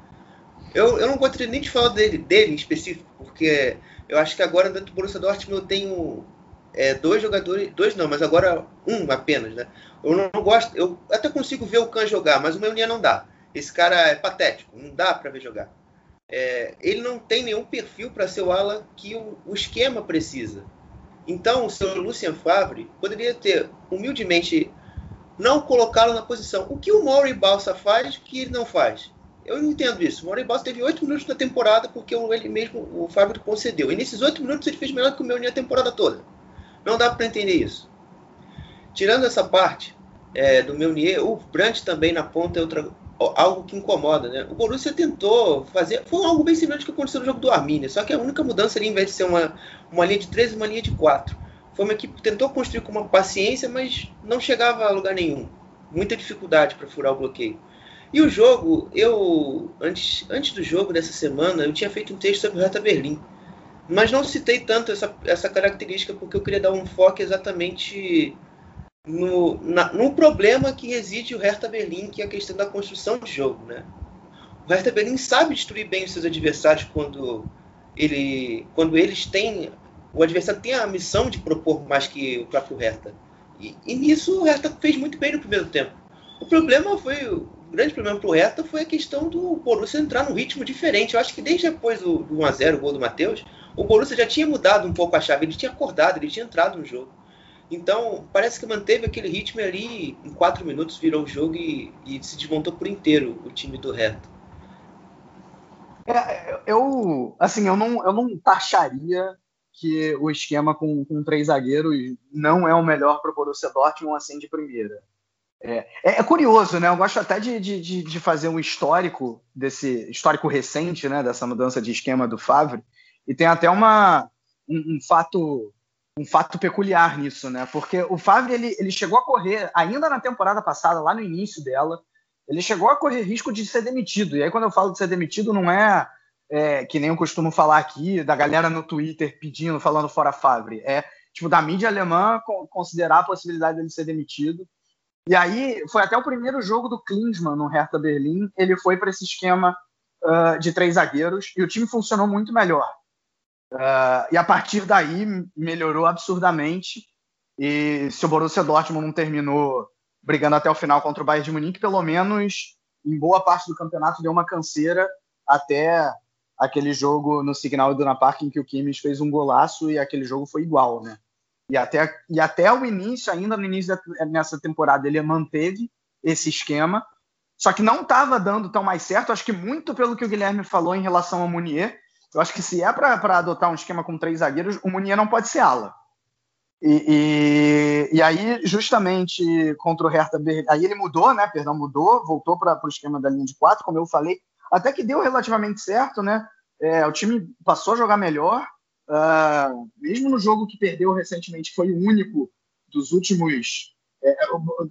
Eu, eu não gostaria nem de falar dele, dele em específico, porque eu acho que agora dentro do Borussia Dortmund eu tenho é, dois jogadores, dois não, mas agora um apenas, né? Eu não gosto, eu até consigo ver o Khan jogar, mas o Meunier não dá. Esse cara é patético, não dá para ver jogar. É, ele não tem nenhum perfil para ser o ala que o, o, esquema precisa. Então, o seu Lucien Favre poderia ter humildemente não colocá-lo na posição. O que o Maury Balsa faz que ele não faz? Eu não entendo isso. O Maury Balsa teve oito minutos na temporada porque ele mesmo, o Fábio concedeu. E nesses oito minutos ele fez melhor que o meu a temporada toda. Não dá para entender isso. Tirando essa parte é, do Meunier, o Brandt também na ponta é outra, algo que incomoda. Né? O Borussia tentou fazer. Foi algo bem semelhante que aconteceu no jogo do Arminia. Só que a única mudança ali, em vez de ser uma, uma linha de 13, uma linha de 4. Foi uma equipe que tentou construir com uma paciência, mas não chegava a lugar nenhum. Muita dificuldade para furar o bloqueio. E o jogo, eu antes, antes do jogo dessa semana, eu tinha feito um texto sobre o Hertha Berlim. Mas não citei tanto essa, essa característica porque eu queria dar um foco exatamente no, na, no problema que reside o Hertha Berlim, que é a questão da construção de jogo. Né? O Hertha Berlim sabe destruir bem os seus adversários quando, ele, quando eles têm. O adversário tem a missão de propor mais que o próprio Hertha. E, e nisso o Hertha fez muito bem no primeiro tempo. O problema foi. Grande problema para o Hertha foi a questão do Borussia entrar num ritmo diferente. Eu acho que desde depois do, do 1x0, o gol do Matheus, o Borussia já tinha mudado um pouco a chave. Ele tinha acordado, ele tinha entrado no jogo. Então, parece que manteve aquele ritmo ali, em quatro minutos virou o jogo e, e se desmontou por inteiro o time do Hertha. É, eu, assim, eu não, eu não taxaria que o esquema com, com três zagueiros não é o melhor para o Borussia Dortmund assim de primeira. É, é, é, curioso, né? Eu gosto até de, de, de, fazer um histórico desse histórico recente, né? Dessa mudança de esquema do Favre e tem até uma um, um fato um fato peculiar nisso, né? Porque o Favre ele, ele chegou a correr ainda na temporada passada, lá no início dela, ele chegou a correr risco de ser demitido. E aí quando eu falo de ser demitido não é é, que nem eu costumo falar aqui, da galera no Twitter pedindo, falando fora Favre. É, tipo, da mídia alemã considerar a possibilidade dele ser demitido. E aí, foi até o primeiro jogo do Klinsmann no Hertha Berlim, ele foi para esse esquema uh, de três zagueiros, e o time funcionou muito melhor. Uh, e a partir daí, melhorou absurdamente, e se o Borussia Dortmund não terminou brigando até o final contra o Bayern de Munique, pelo menos em boa parte do campeonato deu uma canseira até aquele jogo no Signal Iduna Park em que o Kimmich fez um golaço e aquele jogo foi igual, né? E até, e até o início, ainda no início da, nessa temporada, ele manteve esse esquema, só que não estava dando tão mais certo. Acho que muito pelo que o Guilherme falou em relação ao Munier. Eu acho que se é para adotar um esquema com três zagueiros, o Munier não pode ser ala. E, e, e, aí, justamente contra o Hertha aí ele mudou, né? Perdão, mudou, voltou para o esquema da linha de quatro, como eu falei, até que deu relativamente certo, né? É, o time passou a jogar melhor, uh, mesmo no jogo que perdeu recentemente, foi o único dos últimos é,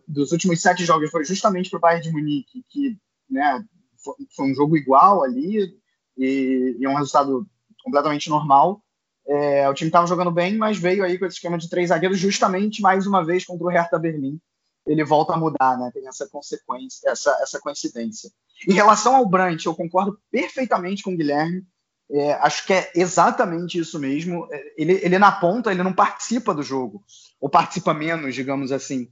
dos últimos sete jogos, foi justamente para o Bayern de Munique, que né, foi, foi, um jogo igual ali e, e um resultado completamente normal. É, o time estava jogando bem, mas veio aí com esse esquema de três zagueiros, justamente mais uma vez contra o Hertha Berlim. Ele volta a mudar, né? Tem essa consequência, essa, essa coincidência. Em relação ao Brandt, eu concordo perfeitamente com o Guilherme. É, acho que é exatamente isso mesmo. É, ele, ele na ponta, ele não participa do jogo, ou participa menos, digamos assim.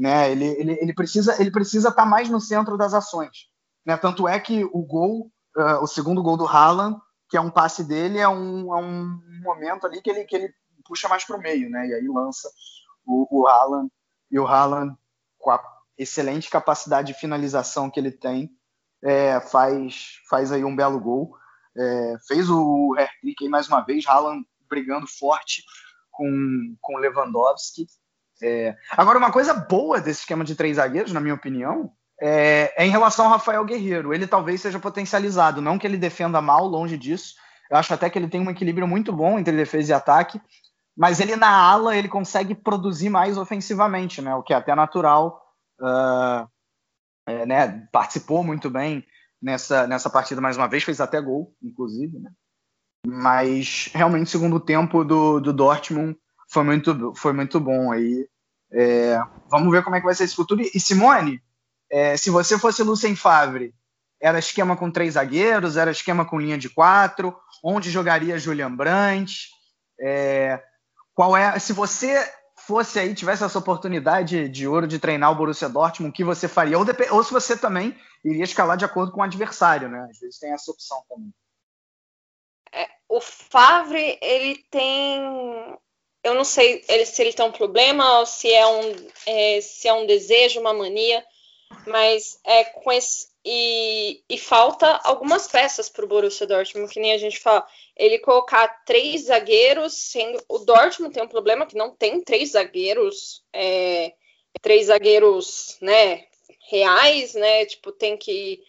Né? Ele, ele, ele precisa ele precisa estar tá mais no centro das ações. Né? Tanto é que o gol, uh, o segundo gol do Haaland, que é um passe dele, é um, é um momento ali que ele, que ele puxa mais para o meio, né? E aí lança o, o Haaland, e o Haaland, com a excelente capacidade de finalização que ele tem, é, faz, faz aí um belo gol. É, fez o hat-trick aí mais uma vez, Haaland brigando forte com, com Lewandowski. É, agora, uma coisa boa desse esquema de três zagueiros, na minha opinião, é, é, em relação ao Rafael Guerreiro. Ele talvez seja potencializado, não que ele defenda mal, longe disso. Eu acho até que ele tem um equilíbrio muito bom entre defesa e ataque, mas ele na ala ele consegue produzir mais ofensivamente, né? O que é até natural. Uh, é, né, participou muito bem nessa, nessa partida mais uma vez, fez até gol, inclusive, né? Mas realmente o segundo tempo do, do Dortmund foi muito, foi muito bom aí. É, vamos ver como é que vai ser esse futuro. E Simone, é, se você fosse Lucien Favre, era esquema com três zagueiros, era esquema com linha de quatro, onde jogaria Julian Brandt? É, qual é? Se você fosse aí, tivesse essa oportunidade de ouro de treinar o Borussia Dortmund, o que você faria? Ou, ou se você também iria escalar de acordo com o adversário, né? Às vezes tem essa opção também. É, o Favre, ele tem. Eu não sei ele, se ele tem um problema ou se é um, é, se é um desejo, uma mania, mas é com esse, e, e falta algumas peças para o Borussia Dortmund, que nem a gente fala. Ele colocar três zagueiros, sendo o Dortmund tem um problema que não tem três zagueiros, é, três zagueiros, né, reais, né? Tipo, tem que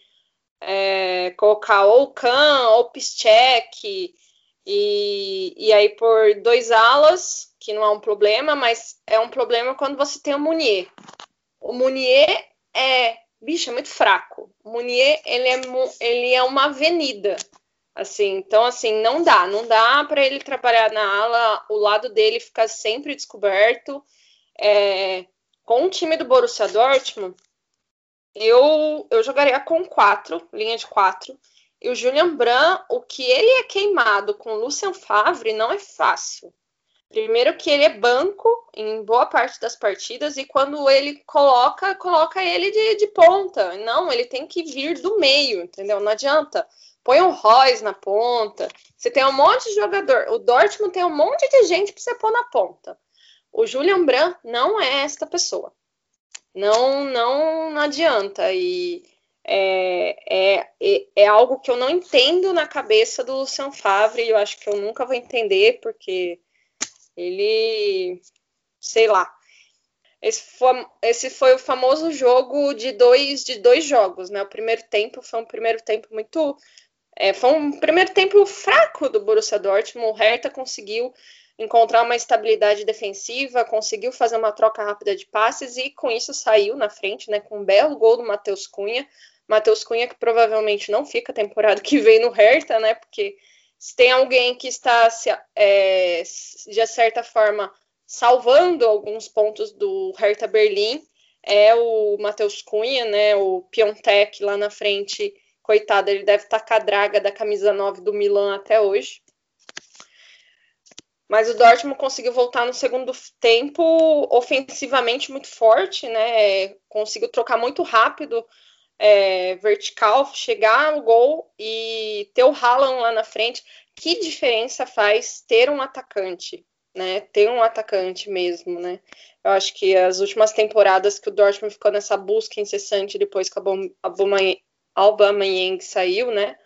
é, colocar ou Kahn ou Piszczek, e, e aí por dois alas, que não é um problema, mas é um problema quando você tem o Munier. O Munier é bicho, é muito fraco. Munier, ele é, ele é uma avenida. Assim, então assim, não dá, não dá para ele trabalhar na ala, o lado dele fica sempre descoberto. É, com o time do Borussia Dortmund, eu, eu jogaria com quatro, linha de quatro. E o Julian Brand, o que ele é queimado com o Lucien Favre não é fácil. Primeiro que ele é banco em boa parte das partidas e quando ele coloca, coloca ele de, de ponta. Não, ele tem que vir do meio, entendeu? Não adianta. Põe um Royce na ponta. Você tem um monte de jogador. O Dortmund tem um monte de gente para você pôr na ponta. O Julian Brand não é esta pessoa. Não, não, não adianta. E é, é, é, é, algo que eu não entendo na cabeça do Lucian Favre. Eu acho que eu nunca vou entender, porque ele, sei lá. Esse foi, esse foi o famoso jogo de dois, de dois jogos, né? O primeiro tempo foi um primeiro tempo muito. É, foi um primeiro tempo fraco do Borussia Dortmund. O Hertha conseguiu encontrar uma estabilidade defensiva, conseguiu fazer uma troca rápida de passes e com isso saiu na frente, né? Com um belo gol do Matheus Cunha. Matheus Cunha que provavelmente não fica a temporada que vem no Hertha, né? Porque se tem alguém que está, é, de certa forma, salvando alguns pontos do Hertha Berlim, é o Matheus Cunha, né? O Piontek lá na frente, coitado, ele deve estar com a draga da camisa 9 do Milan até hoje. Mas o Dortmund conseguiu voltar no segundo tempo ofensivamente muito forte, né? Conseguiu trocar muito rápido é, vertical, chegar no gol e ter o Haaland lá na frente. Que diferença faz ter um atacante, né? Ter um atacante mesmo, né? Eu acho que as últimas temporadas que o Dortmund ficou nessa busca incessante depois que a Aubameyang saiu, né?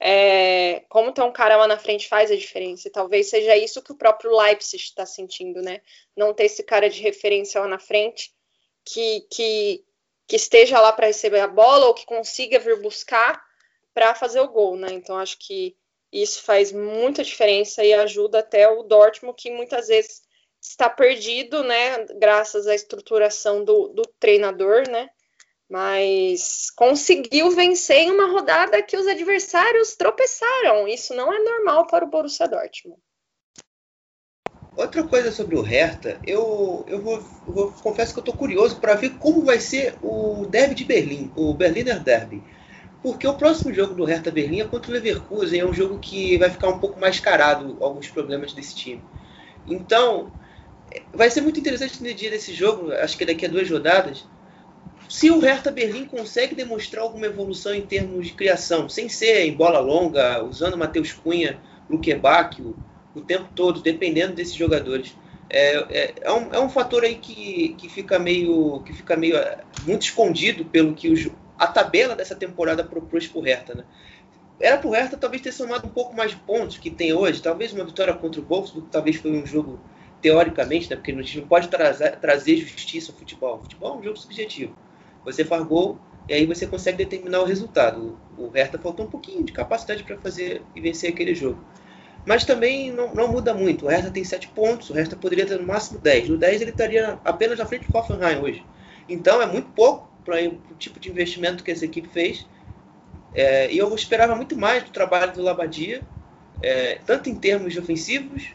É, como ter um cara lá na frente faz a diferença. E talvez seja isso que o próprio Leipzig está sentindo, né? Não ter esse cara de referência lá na frente que, que, que esteja lá para receber a bola ou que consiga vir buscar para fazer o gol, né? Então acho que isso faz muita diferença e ajuda até o Dortmund que muitas vezes está perdido, né? Graças à estruturação do, do treinador, né? Mas conseguiu vencer em uma rodada que os adversários tropeçaram. Isso não é normal para o Borussia Dortmund. Outra coisa sobre o Hertha, eu, eu, vou, eu vou, confesso que eu estou curioso para ver como vai ser o derby de Berlim, o Berliner Derby. Porque o próximo jogo do Hertha Berlim é contra o Leverkusen, é um jogo que vai ficar um pouco mais carado alguns problemas desse time. Então, vai ser muito interessante no dia desse jogo, acho que daqui a duas rodadas, se o Hertha Berlim consegue demonstrar alguma evolução em termos de criação, sem ser em bola longa, usando Matheus Cunha, Luque Bacchio, o tempo todo, dependendo desses jogadores. É, é, é, um, é um fator aí que, que fica meio que fica meio é, muito escondido pelo que os, a tabela dessa temporada propôs para o Hertha, né? Era para o Hertha talvez ter somado um pouco mais de pontos que tem hoje, talvez uma vitória contra o Wolfsburg, talvez foi um jogo teoricamente, né? Porque a gente não pode trazer, trazer justiça ao futebol. O futebol é um jogo subjetivo. Você faz gol e aí você consegue determinar o resultado. O Hertha faltou um pouquinho de capacidade para fazer e vencer aquele jogo. Mas também não, não muda muito. O Hertha tem 7 pontos, o Hertha poderia ter no máximo 10. No 10 ele estaria apenas na frente do Hoffenheim hoje. Então é muito pouco para o tipo de investimento que essa equipe fez. É, e eu esperava muito mais do trabalho do Labadia, é, tanto em termos ofensivos,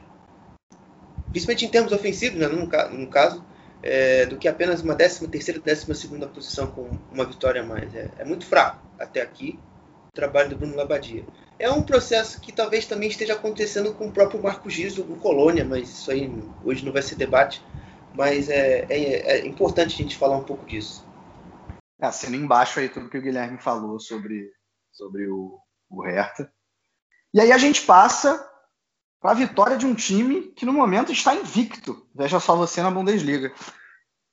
principalmente em termos ofensivos, né, no, no caso, é, do que apenas uma 13 terceira, 12 segunda posição com uma vitória a mais. É, é muito fraco até aqui o trabalho do Bruno Labadia. É um processo que talvez também esteja acontecendo com o próprio Marco Giso do Colônia, mas isso aí hoje não vai ser debate. Mas é, é, é importante a gente falar um pouco disso. Assina embaixo aí tudo que o Guilherme falou sobre, sobre o, o Hertha. E aí a gente passa para a vitória de um time que no momento está invicto. Veja só você na Bundesliga.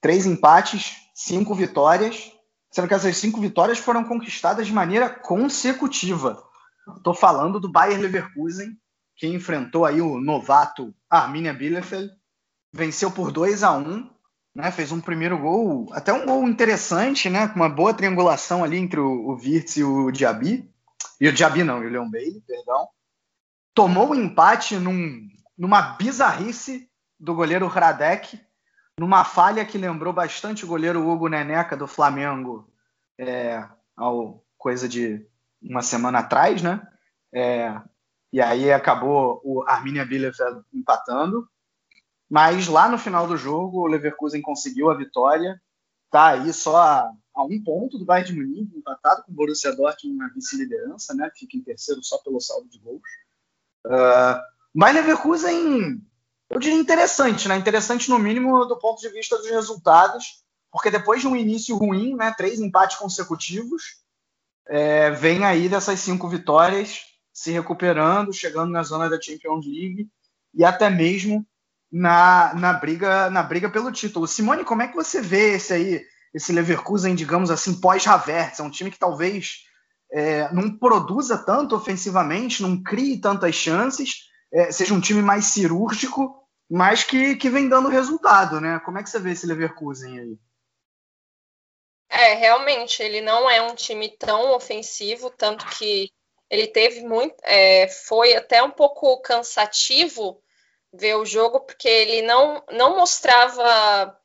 Três empates, cinco vitórias, sendo que essas cinco vitórias foram conquistadas de maneira consecutiva. Estou falando do Bayer Leverkusen, que enfrentou aí o novato Arminia Bielefeld, venceu por 2 a 1 né, fez um primeiro gol, até um gol interessante, né, com uma boa triangulação ali entre o, o e o Diaby, e o Diaby não, e o Leon Bailey, perdão, tomou o um empate num, numa bizarrice do goleiro Hradek, numa falha que lembrou bastante o goleiro Hugo Neneca do Flamengo é, ao coisa de uma semana atrás, né? É, e aí acabou o Arminia Bielefeld empatando. Mas lá no final do jogo, o Leverkusen conseguiu a vitória. Tá aí só a, a um ponto do Bayern de Munique, empatado com o Borussia Dortmund na vice-liderança, né? Fica em terceiro só pelo saldo de gols. Uh, mas Leverkusen, eu diria interessante, né? Interessante no mínimo do ponto de vista dos resultados, porque depois de um início ruim, né? Três empates consecutivos, é, vem aí dessas cinco vitórias se recuperando, chegando na zona da Champions League e até mesmo na, na briga na briga pelo título. Simone, como é que você vê esse aí, esse Leverkusen, digamos assim, pós-Havertz? É um time que talvez é, não produza tanto ofensivamente, não crie tantas chances, é, seja um time mais cirúrgico, mas que, que vem dando resultado, né? Como é que você vê esse Leverkusen aí? É, realmente, ele não é um time tão ofensivo, tanto que ele teve muito. É, foi até um pouco cansativo ver o jogo, porque ele não, não mostrava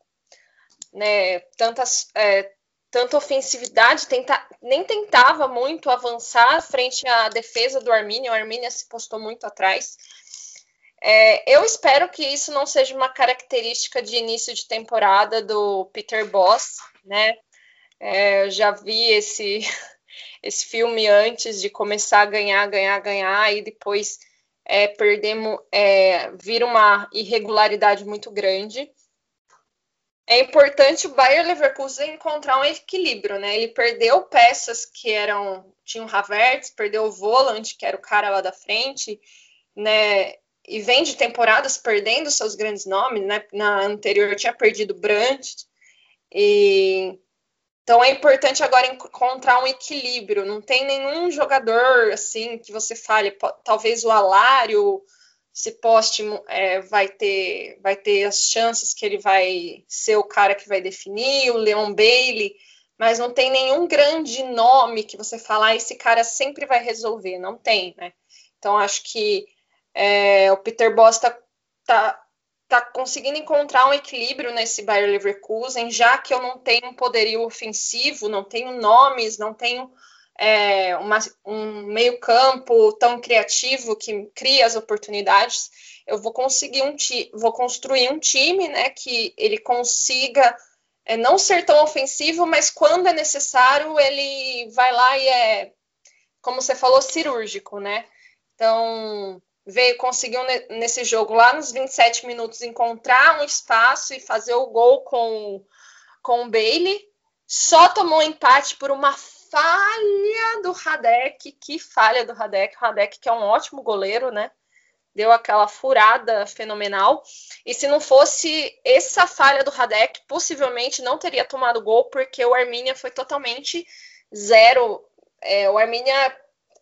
né, tantas, é, tanta ofensividade, tenta, nem tentava muito avançar frente à defesa do Arminia. O Arminia se postou muito atrás. É, eu espero que isso não seja uma característica de início de temporada do Peter Boss, né? É, eu já vi esse, esse filme antes de começar a ganhar, ganhar, ganhar, e depois é, perdemos, é, vira uma irregularidade muito grande. É importante o Bayer Leverkusen encontrar um equilíbrio, né? Ele perdeu peças que eram tinha o Havertz, perdeu o Volant, que era o cara lá da frente, né? E vem de temporadas perdendo seus grandes nomes, né? Na anterior tinha perdido Brandt e então é importante agora encontrar um equilíbrio. Não tem nenhum jogador assim que você fale, talvez o Alário, se poste, é, vai ter vai ter as chances que ele vai ser o cara que vai definir, o Leon Bailey, mas não tem nenhum grande nome que você falar ah, esse cara sempre vai resolver. Não tem, né? Então acho que é, o Peter Boss está tá, tá conseguindo encontrar um equilíbrio nesse Bayer Leverkusen, já que eu não tenho um poderio ofensivo, não tenho nomes, não tenho é, uma, um meio campo tão criativo que cria as oportunidades, eu vou conseguir um vou construir um time, né, que ele consiga é, não ser tão ofensivo, mas quando é necessário ele vai lá e é, como você falou, cirúrgico, né? Então veio, conseguiu nesse jogo lá nos 27 minutos encontrar um espaço e fazer o gol com, com o Bailey. Só tomou empate por uma falha do Radek. Que falha do Radek. O Radek, que é um ótimo goleiro, né? Deu aquela furada fenomenal. E se não fosse essa falha do Radek, possivelmente não teria tomado gol, porque o Arminia foi totalmente zero. É, o Arminia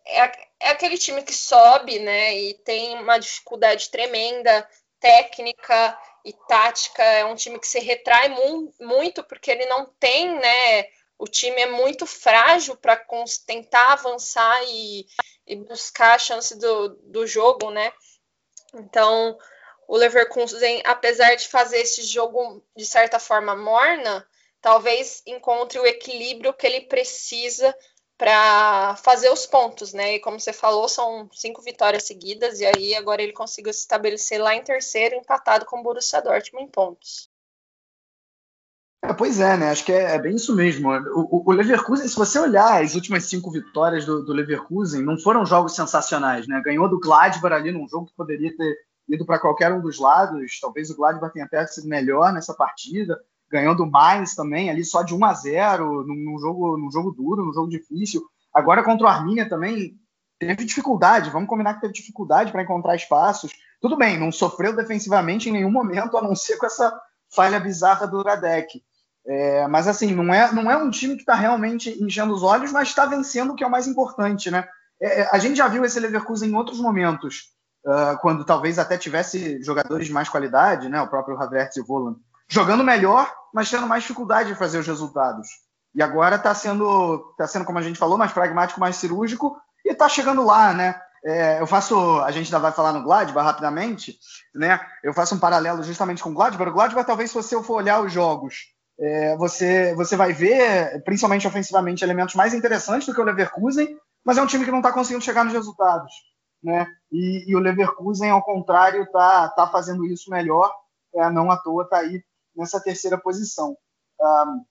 é, é aquele time que sobe, né? E tem uma dificuldade tremenda técnica e tática. É um time que se retrai mu muito porque ele não tem, né? O time é muito frágil para tentar avançar e, e, buscar a chance do, do jogo, né? Então, o Leverkusen, apesar de fazer esse jogo de certa forma morna, talvez encontre o equilíbrio que ele precisa para fazer os pontos, né? E como você falou, são cinco vitórias seguidas, e aí agora ele conseguiu se estabelecer lá em terceiro, empatado com o Borussia Dortmund em pontos. É, pois é, né? Acho que é, é bem isso mesmo. O, o, Leverkusen, se você olhar as últimas cinco vitórias do, do, Leverkusen, não foram jogos sensacionais, né? Ganhou do Gladbach ali num jogo que poderia ter ido para qualquer um dos lados. Talvez o Gladbach tenha até sido melhor nessa partida ganhou do Mainz também, ali só de 1 a 0 num, num, jogo, num jogo duro, num jogo difícil. Agora contra o Arminia também teve dificuldade, vamos combinar que teve dificuldade para encontrar espaços. Tudo bem, não sofreu defensivamente em nenhum momento, a não ser com essa falha bizarra do Radek. É, mas assim, não é, não é um time que está realmente enchendo os olhos, mas está vencendo, o que é o mais importante, né? É, é, a gente já viu esse Leverkusen em outros momentos, uh, quando talvez até tivesse jogadores de mais qualidade, né? O próprio Havertz e o Voland jogando melhor, mas tendo mais dificuldade de fazer os resultados. E agora está sendo, tá sendo, como a gente falou, mais pragmático, mais cirúrgico, e está chegando lá, né? É, eu faço, a gente ainda vai falar no Gladbach rapidamente, né? Eu faço um paralelo justamente com o Gladbach. O Gladbach, talvez, se você for olhar os jogos é, você, você vai ver, principalmente ofensivamente, elementos mais interessantes do que o Leverkusen, mas é um time que não está conseguindo chegar nos resultados. Né? E, e, o Leverkusen, ao contrário, está tá fazendo isso melhor, é, não à toa está aí nessa terceira posição. Um,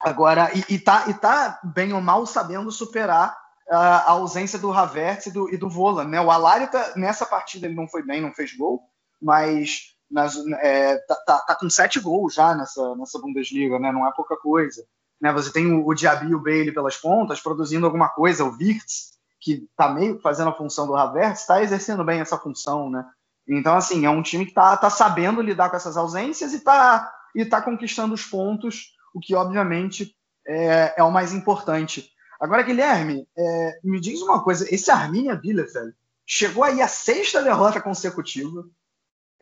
agora, e, e, tá, e tá bem ou mal sabendo superar uh, a ausência do Havertz e do, e do. Né? O Alário, tá, nessa partida, ele não foi bem, não fez gol, mas nas, é, tá, tá, tá, com sete gols já nessa, nessa Bundesliga, né? Não é pouca coisa. Né? Você tem o, o Diaby e o Bailey pelas pontas, produzindo alguma coisa, o Wirtz, que tá meio fazendo a função do Havertz, está exercendo bem essa função, né? Então, assim, é um time que tá, tá sabendo lidar com essas ausências e tá, e tá conquistando os pontos, o que, obviamente, é, é o mais importante. Agora, Guilherme, é, me diz uma coisa, esse Arminia Bielefeld chegou aí a sexta derrota consecutiva,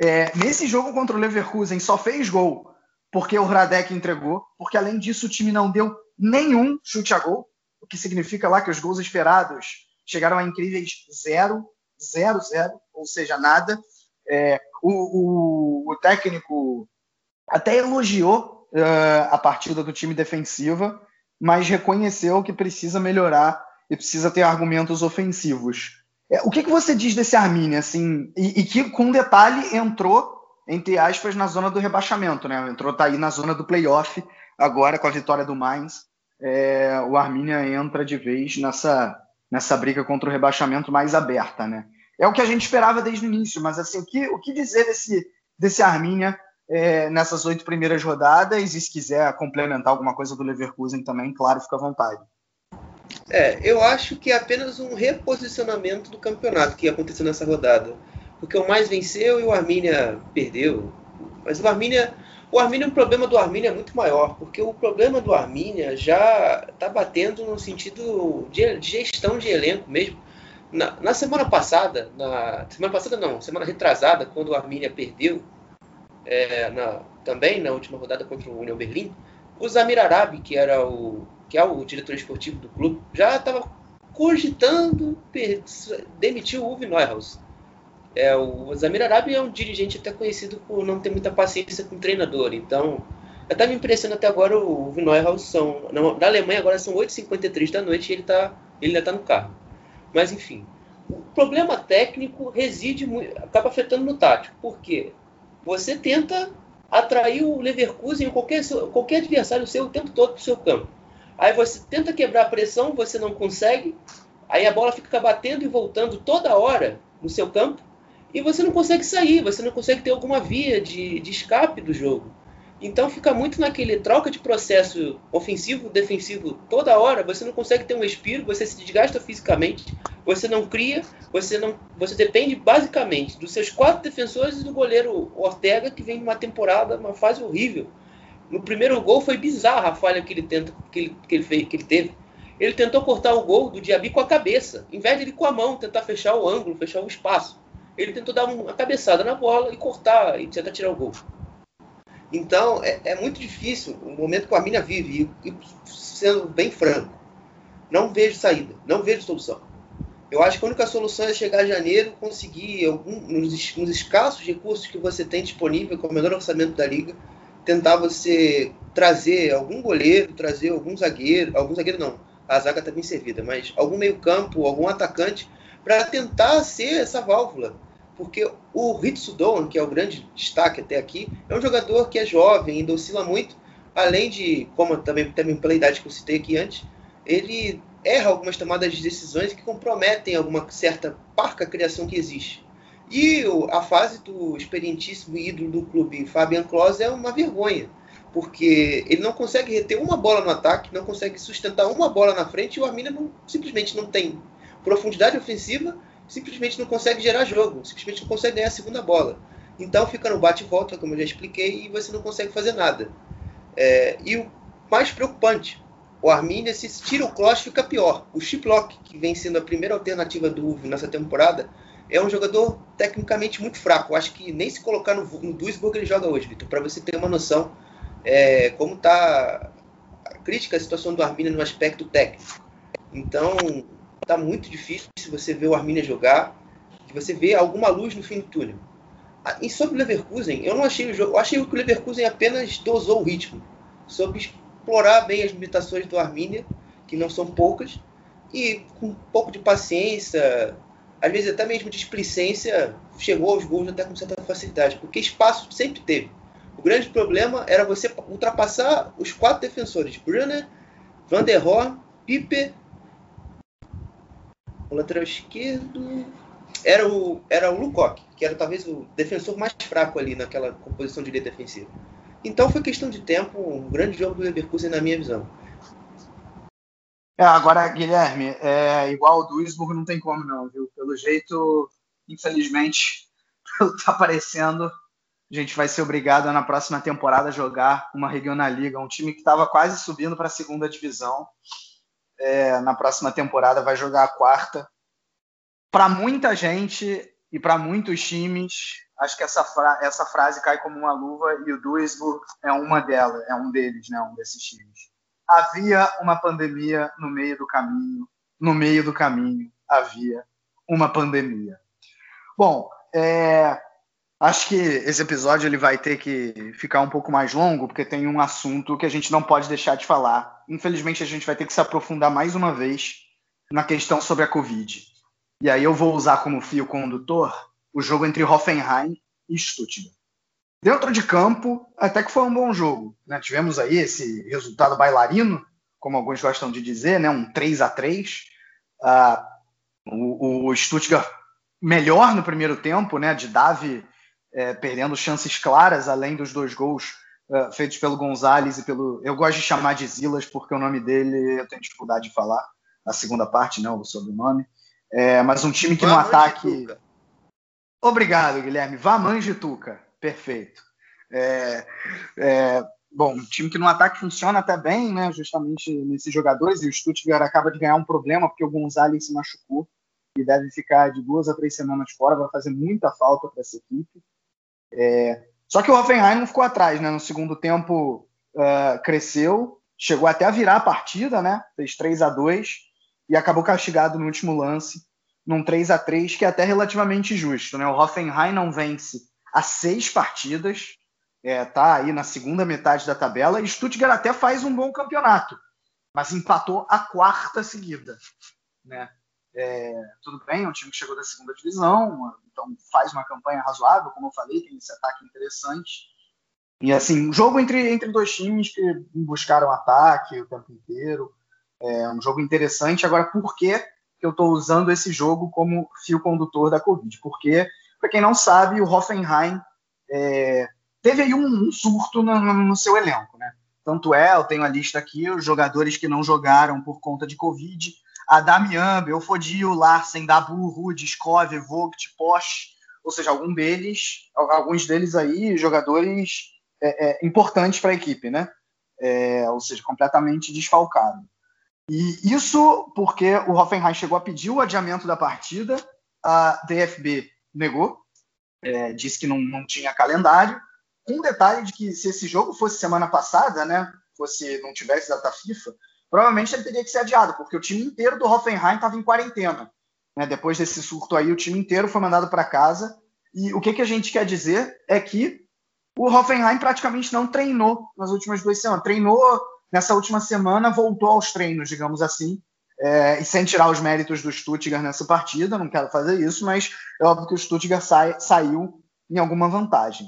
é, nesse jogo contra o Leverkusen só fez gol porque o Radek entregou, porque além disso o time não deu nenhum chute a gol, o que significa lá que os gols esperados chegaram a incríveis zero, zero, zero, ou seja, nada. É, o, o, o, técnico até elogiou uh, a partida do time defensiva, mas reconheceu que precisa melhorar e precisa ter argumentos ofensivos. É, o que, que você diz desse Arminia, assim, e, e, que com detalhe entrou, entre aspas, na zona do rebaixamento, né? Entrou, tá aí na zona do playoff, agora com a vitória do Mainz, é, o Arminia entra de vez nessa, nessa briga contra o rebaixamento mais aberta, né? É o que a gente esperava desde o início, mas assim, o que, o que dizer desse, desse Arminia é, nessas oito primeiras rodadas, e se quiser complementar alguma coisa do Leverkusen também, claro, fica à vontade. É, eu acho que é apenas um reposicionamento do campeonato que aconteceu nessa rodada. Porque o mais venceu e o Armínia perdeu. Mas o Armínia, o Armínia, o problema do Armínia é muito maior, porque o problema do Armínia já está batendo no sentido de, gestão de elenco mesmo. Na, na, semana passada, na semana passada não, semana retrasada, quando o Armínia perdeu, é, na, também na última rodada contra o União Berlim, o Zamir Arabi, que era o que é o diretor esportivo do clube, já estava cogitando demitir o Uwe Neuhaus. É, o Zamir Arabi é um dirigente até conhecido por não ter muita paciência com o treinador, então até me impressiona até agora o Uwe Neuhaus são, na, Alemanha agora são 8h53 da noite e ele, tá, ele ainda está no carro. Mas enfim, o problema técnico reside, acaba afetando no tático, porque você tenta atrair o Leverkusen, qualquer, qualquer adversário seu o tempo todo para o seu campo. Aí você tenta quebrar a pressão, você não consegue. Aí a bola fica batendo e voltando toda hora no seu campo. E você não consegue sair, você não consegue ter alguma via de, de escape do jogo. Então fica muito naquele troca de processo ofensivo, defensivo toda hora, você não consegue ter um respiro, você se desgasta fisicamente, você não cria, você não, você depende basicamente dos seus quatro defensores e do goleiro Ortega que vem numa temporada, uma fase horrível. No primeiro gol foi bizarra a falha que ele, tenta, que ele, que ele, fez, que ele teve. Ele tentou cortar o gol do Diaby com a cabeça, em vez de ele com a mão tentar fechar o ângulo, fechar o espaço. Ele tentou dar uma cabeçada na bola e cortar e tentar tirar o gol. Então é, é muito difícil o momento que a Arminia vive, e, e sendo bem franco, não vejo saída, não vejo solução. Eu acho que a única solução é chegar a janeiro, conseguir algum, nos, nos escassos recursos que você tem disponível, com o menor orçamento da liga, tentar você trazer algum goleiro, trazer algum zagueiro, algum zagueiro não, a zaga está bem servida, mas algum meio-campo, algum atacante, para tentar ser essa válvula. Porque o Ritsudon, que é o grande destaque até aqui, é um jogador que é jovem, ainda oscila muito, além de, como também, também pela idade que eu citei aqui antes, ele erra algumas tomadas de decisões que comprometem alguma certa parca criação que existe. E a fase do experientíssimo ídolo do clube, Fabian Klos, é uma vergonha, porque ele não consegue reter uma bola no ataque, não consegue sustentar uma bola na frente e o Arminia não, simplesmente não tem profundidade ofensiva, simplesmente não consegue gerar jogo, simplesmente não consegue ganhar a segunda bola. Então fica no bate e volta, como eu já expliquei, e você não consegue fazer nada. É, e o mais preocupante, o Arminia, se tira o Kloss, fica pior. O Chiplock, que vem sendo a primeira alternativa do UV nessa temporada, é um jogador tecnicamente muito fraco. Acho que nem se colocar no, no Duisburg ele joga hoje, Vitor, para você ter uma noção é, como está crítica a situação do Arminia no aspecto técnico. Então, está muito difícil você ver o Arminia jogar, de você ver alguma luz no fim do túnel. Ah, e sobre o Leverkusen, eu não achei o jogo, eu achei que o Leverkusen apenas dosou o ritmo. soube explorar bem as limitações do Arminia, que não são poucas, e com um pouco de paciência, às vezes até mesmo de displicência, chegou aos gols até com certa facilidade, porque espaço sempre teve. O grande problema era você ultrapassar os quatro defensores, Brunner, Van der Rohe, Pipe, o lateral esquerdo era o, era o Lukoc, que era talvez o defensor mais fraco ali naquela composição de linha defensiva. Então foi questão de tempo, um grande jogo do Leverkusen na minha visão. É, agora, Guilherme, é, igual o Duisburg não tem como não, viu? Pelo jeito, infelizmente, tá aparecendo, a gente vai ser obrigado na próxima temporada a jogar uma Regional Liga, um time que estava quase subindo para a segunda divisão. É, na próxima temporada vai jogar a quarta. Para muita gente e para muitos times, acho que essa, fra essa frase cai como uma luva e o Duisburg é uma delas, é um deles, né, um desses times. Havia uma pandemia no meio do caminho, no meio do caminho havia uma pandemia. Bom, é, acho que esse episódio ele vai ter que ficar um pouco mais longo, porque tem um assunto que a gente não pode deixar de falar. Infelizmente, a gente vai ter que se aprofundar mais uma vez na questão sobre a Covid. E aí eu vou usar como fio condutor o jogo entre Hoffenheim e Stuttgart. Dentro de campo, até que foi um bom jogo. Né? Tivemos aí esse resultado bailarino, como alguns gostam de dizer, né? um 3 a 3 uh, ah, o, o, Stuttgart melhor no primeiro tempo, né? de Davi é, perdendo chances claras, além dos dois gols uh, feitos pelo Gonzalez e pelo. Eu gosto de chamar de Zilas, porque o nome dele eu tenho dificuldade de falar, a segunda parte, não, o sobrenome. É, mas um time que no ataque. Obrigado, Guilherme. Vaman de Tuca. Perfeito. É, é, bom, um time que no ataque funciona até bem, né? Justamente nesses jogadores, e o Stuttgart acaba de ganhar um problema porque o Gonzalez se machucou e deve ficar de duas a três semanas fora, vai fazer muita falta para essa equipe. É, só que o Hoffenheim não ficou atrás, né? No segundo tempo uh, cresceu, chegou até a virar a partida, né? Fez 3 a 2 e acabou castigado no último lance, num 3 a 3 que é até relativamente justo. Né? O Hoffenheim não vence há seis partidas, é, tá aí na segunda metade da tabela, e Stuttgart até faz um bom campeonato, mas empatou a quarta seguida. Né? É, tudo bem, é um time que chegou da segunda divisão, então faz uma campanha razoável, como eu falei, tem esse ataque interessante. E assim, um jogo entre, entre dois times que buscaram ataque o tempo inteiro. É um jogo interessante. Agora, por que, eu estou usando esse jogo como fio condutor da Covid? Porque, para quem não sabe, o Hoffenheim é, teve aí um, um surto no, no, seu elenco. Né? Tanto é, eu tenho a lista aqui, os jogadores que não jogaram por conta de Covid. A Damian, Belfodil, Larsen, Dabu, Rude, Skov, Vogt, Posch, ou seja, algum deles, alguns deles aí, jogadores é, é, importantes para a equipe, né? É, ou seja, completamente desfalcado. E isso porque o Hoffenheim chegou a pedir o adiamento da partida, a DFB negou, é, disse que não, não tinha calendário. Um detalhe de que se esse jogo fosse semana passada, né, fosse não tivesse data FIFA, provavelmente ele teria que ser adiado, porque o time inteiro do Hoffenheim estava em quarentena. Né? Depois desse surto aí, o time inteiro foi mandado para casa. E o que, que a gente quer dizer é que o Hoffenheim praticamente não treinou nas últimas duas semanas. Treinou nessa última semana voltou aos treinos, digamos assim, é, e sem tirar os méritos do Stuttgart nessa partida, não quero fazer isso, mas é óbvio que o Stuttgart sai, saiu em alguma vantagem.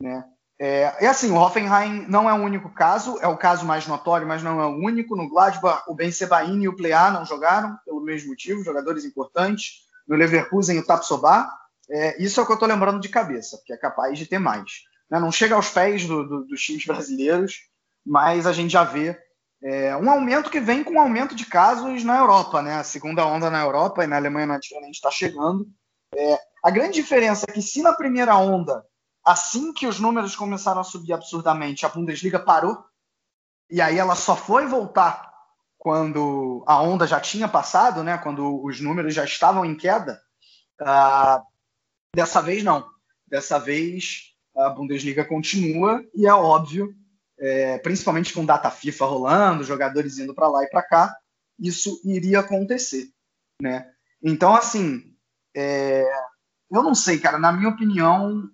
Né? É, e assim, o Hoffenheim não é o único caso, é o caso mais notório, mas não é o único. No Gladbach, o Ben Sebaini e o Plea não jogaram, pelo mesmo motivo, jogadores importantes. No Leverkusen, o Tapsoba. É, isso é o que eu estou lembrando de cabeça, porque é capaz de ter mais. Né? Não chega aos pés do, do, dos times brasileiros, mas a gente já vê é, um aumento que vem com um aumento de casos na Europa, né? A segunda onda na Europa e na Alemanha não é diferente, está chegando. A grande diferença é que se na primeira onda, assim que os números começaram a subir absurdamente, a Bundesliga parou, e aí ela só foi voltar quando a onda já tinha passado, né? Quando os números já estavam em queda. Uh, dessa vez não. Dessa vez a Bundesliga continua e é óbvio é, principalmente com data FIFA rolando, jogadores indo para lá e para cá, isso iria acontecer, né? Então, assim, é, eu não sei, cara, na minha opinião,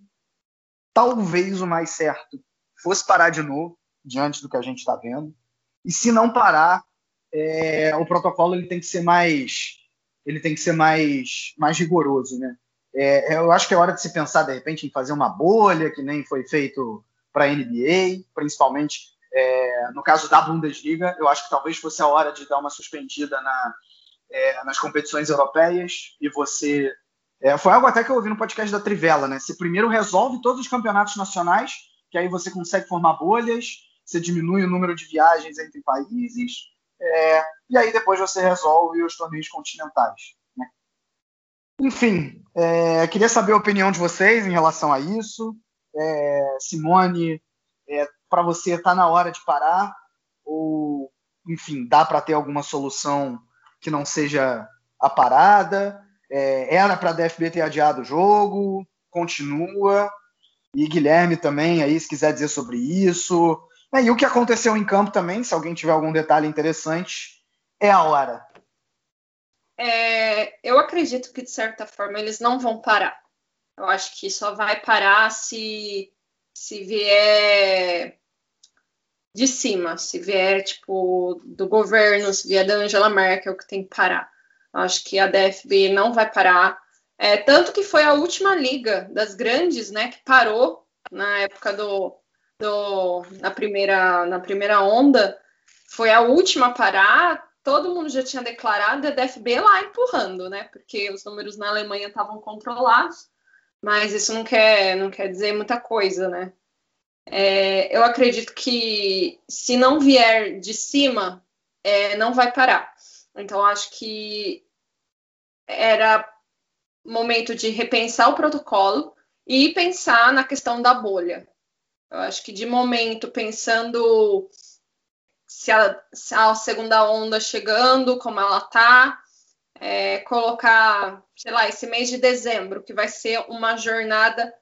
talvez o mais certo fosse parar de novo, diante do que a gente está vendo. E se não parar, é, o protocolo ele tem que ser mais ele tem que ser mais, mais rigoroso, né? É, eu acho que é hora de se pensar, de repente, em fazer uma bolha, que nem foi feito para a NBA, principalmente é, no caso da Bundesliga. Eu acho que talvez fosse a hora de dar uma suspendida na, é, nas competições europeias e você. É, foi algo até que eu ouvi no podcast da Trivela, né? Você primeiro resolve todos os campeonatos nacionais, que aí você consegue formar bolhas, você diminui o número de viagens entre países, é, e aí depois você resolve os torneios continentais. Né? Enfim, é, queria saber a opinião de vocês em relação a isso. É, Simone, é, para você está na hora de parar? Ou, enfim, dá para ter alguma solução que não seja a parada? É, era para a DFB ter adiado o jogo? Continua? E Guilherme também, aí, se quiser dizer sobre isso. É, e o que aconteceu em campo também, se alguém tiver algum detalhe interessante, é a hora. É, eu acredito que, de certa forma, eles não vão parar. Eu acho que só vai parar se, se vier de cima, se vier, tipo, do governo, se vier da Angela Merkel, que tem que parar. Acho que a DFB não vai parar. É, tanto que foi a última liga das grandes, né, que parou na época do, do, na, primeira, na primeira onda, foi a última a parar, todo mundo já tinha declarado a DFB lá empurrando, né? Porque os números na Alemanha estavam controlados, mas isso não quer, não quer dizer muita coisa, né? É, eu acredito que se não vier de cima, é, não vai parar. Então, acho que era momento de repensar o protocolo e pensar na questão da bolha. Eu acho que de momento, pensando se a, se a segunda onda chegando, como ela tá, é, colocar, sei lá, esse mês de dezembro, que vai ser uma jornada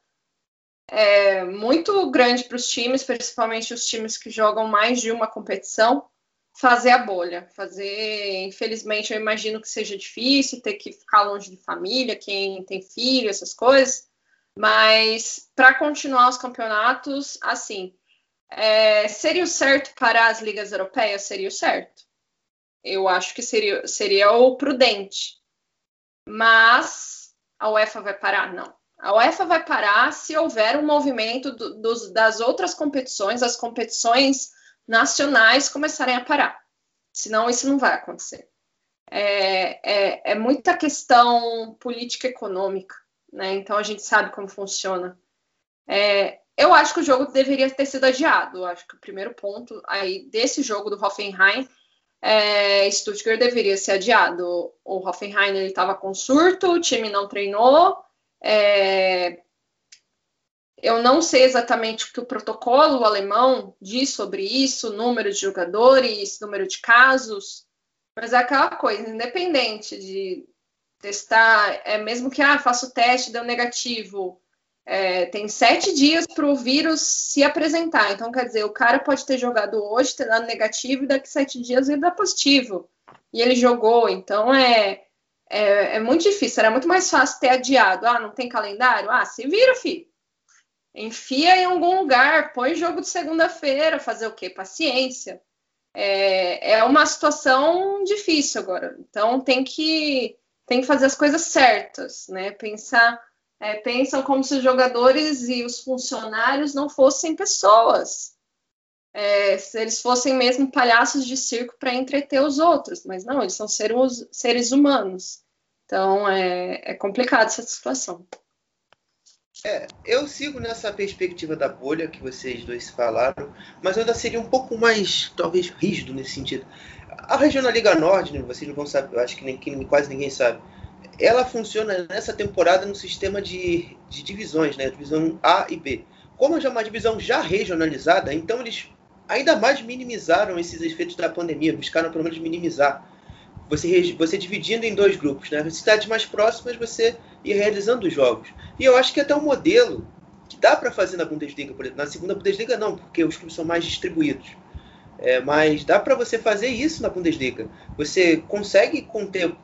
é, muito grande para os times, principalmente os times que jogam mais de uma competição, fazer a bolha. Fazer, infelizmente, eu imagino que seja difícil ter que ficar longe de família, quem tem filho, essas coisas. Mas para continuar os campeonatos, assim, é, seria o certo para as ligas europeias? Seria o certo. Eu acho que seria, seria o prudente. Mas a UEFA vai parar? Não. A UEFA vai parar se houver um movimento do, dos, das outras competições, as competições nacionais começarem a parar. Senão isso não vai acontecer. É, é, é muita questão política econômica né? Então a gente sabe como funciona. É, eu acho que o jogo deveria ter sido adiado. Eu acho que o primeiro ponto aí desse jogo do Hoffenheim, é, Stuttgart deveria ser adiado. O Hoffenheim estava com surto, o time não treinou. É, eu não sei exatamente o que o protocolo alemão diz sobre isso, número de jogadores, número de casos, mas é aquela coisa, independente de testar, é mesmo que ah, faça o teste, deu negativo. É, tem sete dias para o vírus se apresentar. Então, quer dizer, o cara pode ter jogado hoje, ter dado negativo, e daqui sete dias ele dá positivo. E ele jogou. Então, é, é, é, muito difícil. Era muito mais fácil ter adiado. Ah, não tem calendário? Ah, se vira, filho. Enfia em algum lugar, põe jogo de segunda-feira, fazer o quê? Paciência. É, é uma situação difícil agora. Então, tem que tem que fazer as coisas certas, né? Pensar, é, pensam como se os jogadores e os funcionários não fossem pessoas. É, se eles fossem mesmo palhaços de circo para entreter os outros, mas não, eles são seres, seres humanos. Então é, é complicado essa situação. É, eu sigo nessa perspectiva da bolha que vocês dois falaram, mas eu ainda seria um pouco mais, talvez, rígido nesse sentido. A região da Liga Norte, né, vocês não vão saber, acho que, nem, que quase ninguém sabe. Ela funciona nessa temporada no sistema de, de divisões, né? Divisão A e B. Como já é uma divisão já regionalizada, então eles ainda mais minimizaram esses efeitos da pandemia, buscaram pelo menos minimizar. Você, você dividindo em dois grupos, né? As cidades mais próximas você ia realizando os jogos. E eu acho que até um modelo que dá para fazer na Bundesliga, por exemplo. Na segunda Bundesliga não, porque os clubes são mais distribuídos. É, mas dá para você fazer isso na Bundesliga. Você consegue conter,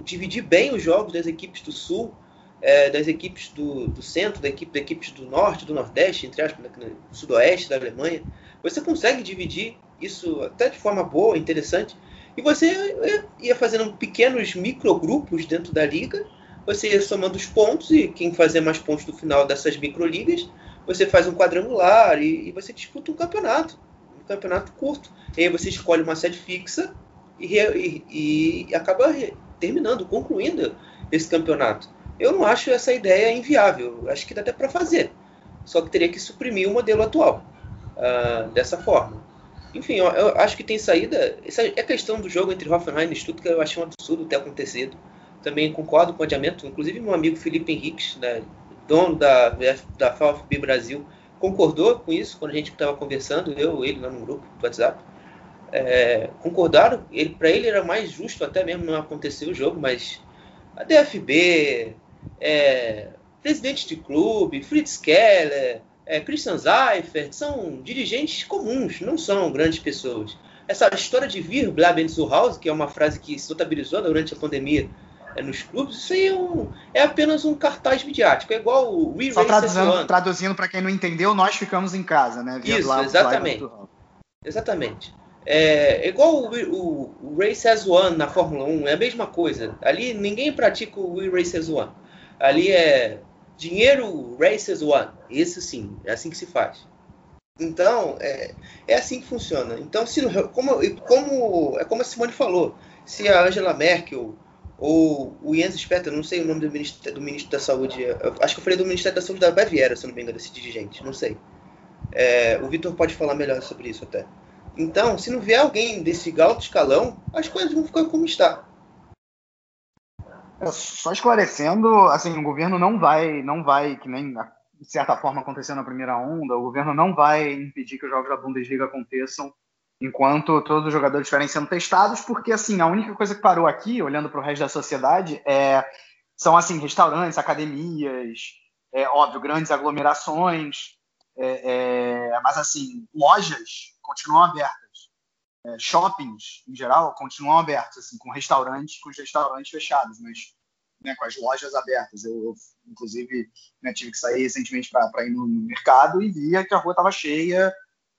dividir bem os jogos das equipes do Sul é, das equipes do, do centro, da equipe, da equipes do norte, do nordeste, entre aspas, do sudoeste da Alemanha. Você consegue dividir isso até de forma boa, interessante, e você ia fazendo pequenos microgrupos dentro da liga, você ia somando os pontos, e quem fazer mais pontos no final dessas microligas, você faz um quadrangular e, e você disputa um campeonato, um campeonato curto. E aí você escolhe uma sede fixa e, e, e acaba terminando, concluindo esse campeonato. Eu não acho essa ideia inviável. Acho que dá até para fazer. Só que teria que suprimir o modelo atual uh, dessa forma. Enfim, eu, eu, acho que tem saída. Essa é questão do jogo entre Hoffenheim e Stuttgart. Eu achei um absurdo ter acontecido. Também concordo com o adiamento. Inclusive, meu amigo Felipe Henriques, né, dono da, da VfB Brasil, concordou com isso quando a gente estava conversando, eu ele lá no grupo do WhatsApp. É, concordaram. Ele, Para ele era mais justo até mesmo não acontecer o jogo, mas a DFB, é, presidente de clube, Fritz Keller, é, Christian Seifert, são dirigentes comuns, não são grandes pessoas. Essa história de vir Blaben zu Hause, que é uma frase que se notabilizou durante a pandemia é, nos clubes, isso aí é, um, é, apenas um cartaz midiático, é igual o We Só traduzindo, traduzindo para quem não entendeu, nós ficamos em casa, né? Via isso, exatamente. Exatamente. É, é igual o, o, o, Race as One na Fórmula 1, é a mesma coisa. Ali ninguém pratica o We Race as One. Ali é dinheiro Races One. Isso sim, é assim que se faz. Então, é, é assim que funciona. Então, se, como, como, é como a Simone falou, se a Angela Merkel ou o Jens Spahn, não sei o nome do ministro, do ministro da Saúde, acho que eu falei do Ministério da Saúde da Baviera, se não me engano, desse dirigente, não sei. É, o Vitor pode falar melhor sobre isso até. Então, se não vier alguém desse alto escalão, as coisas vão ficar como está. É, só esclarecendo, assim, o governo não vai, não vai, que nem de certa forma aconteceu na primeira onda, o governo não vai impedir que os jogos da Bundesliga aconteçam enquanto todos os jogadores estiverem sendo testados, porque assim, a única coisa que parou aqui, olhando para o resto da sociedade, é, são assim, restaurantes, academias, é, óbvio, grandes aglomerações, é, é, mas assim, lojas continuam abertas é, shoppings, em geral, continuam abertos, assim, com restaurantes, com os restaurantes fechados, mas né, com as lojas abertas. Eu, eu inclusive, né, tive que sair recentemente para ir no, no, mercado e via que a rua estava cheia,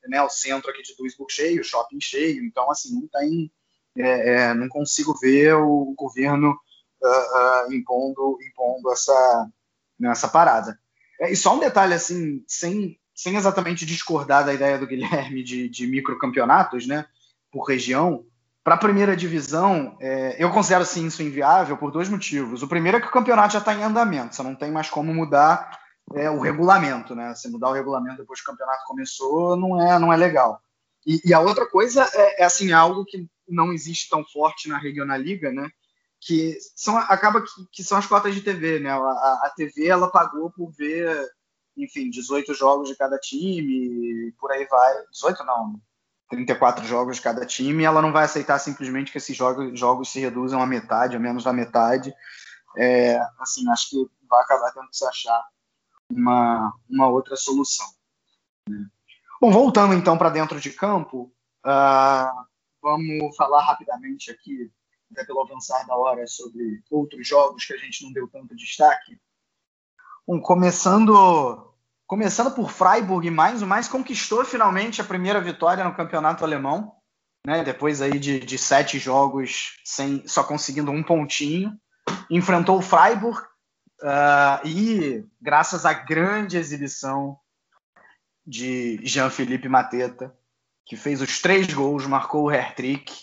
né, o centro aqui de Duisburg cheio, o shopping cheio. Então, assim, não tem, é, é, não consigo ver o governo uh, uh, impondo, impondo essa, né, essa parada. É, e só um detalhe, assim, sem, sem exatamente discordar da ideia do Guilherme de, de microcampeonatos, né? Por região, para a primeira divisão, é, eu considero sim isso inviável por dois motivos. O primeiro é que o campeonato já está em andamento, você não tem mais como mudar é, o regulamento, né? Se mudar o regulamento depois que o campeonato começou, não é, não é legal. E, e a outra coisa é, é, assim algo que não existe tão forte na Regionalliga, né? Que são, acaba que, que são as cotas de TV, né? A, a TV ela pagou por ver, enfim, 18 jogos de cada time, por aí vai. 18 não, 34 jogos cada time, ela não vai aceitar simplesmente que esses jogos, jogos se reduzam a metade, ou menos da metade. É, assim, acho que vai acabar tendo que se achar uma, uma outra solução. Né? Bom, voltando então para dentro de campo, uh, vamos falar rapidamente aqui, até pelo avançar da hora, sobre outros jogos que a gente não deu tanto destaque. Bom, começando Começando por Freiburg, mais o mais conquistou finalmente a primeira vitória no campeonato alemão, né? Depois aí de, de sete jogos sem só conseguindo um pontinho, enfrentou o Freiburg uh, e graças à grande exibição de Jean-Philippe Mateta, que fez os três gols, marcou o hat-trick,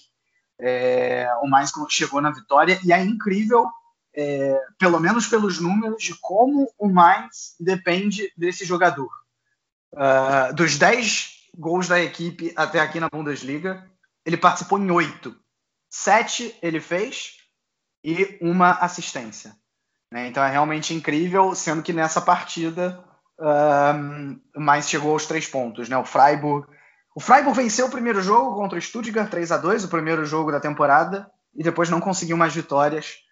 é, o mais chegou na vitória e é incrível é, pelo menos pelos números, de como o mais depende desse jogador. Uh, dos 10 gols da equipe até aqui na Bundesliga, ele participou em 8. 7 ele fez e uma assistência. Né? Então é realmente incrível, sendo que nessa partida uh, mais chegou aos três pontos. Né? O Freiburg. O Freiburg venceu o primeiro jogo contra o Stuttgart 3 a 2 o primeiro jogo da temporada, e depois não conseguiu mais vitórias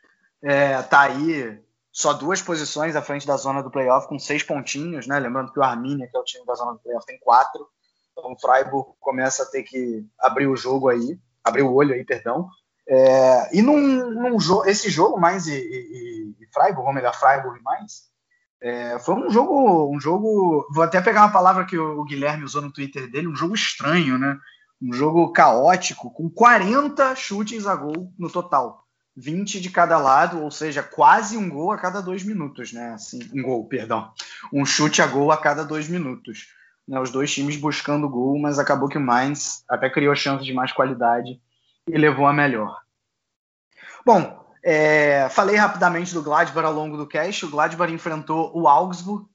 é, tá aí só duas posições à frente da zona do playoff, com seis pontinhos, né? Lembrando que o Arminia, que é o time da zona do playoff, tem quatro. Então o Freiburg começa a ter que abrir o jogo aí, abrir o olho aí, perdão. É, e num, num jogo, esse jogo mais e, e, e Freiburg, ou melhor, Freiburg Mainz. É, foi um jogo, um jogo. Vou até pegar uma palavra que o Guilherme usou no Twitter dele, um jogo estranho, né? Um jogo caótico, com 40 chutes a gol no total. 20 de cada lado, ou seja, quase um gol a cada dois minutos, né? Assim, um gol, perdão. Um chute a gol a cada dois minutos. Né? Os dois times buscando gol, mas acabou que o Mainz até criou chances de mais qualidade e levou a melhor. Bom, é, falei rapidamente do Gladbach ao longo do cast. O Gladbach enfrentou o Augsburg.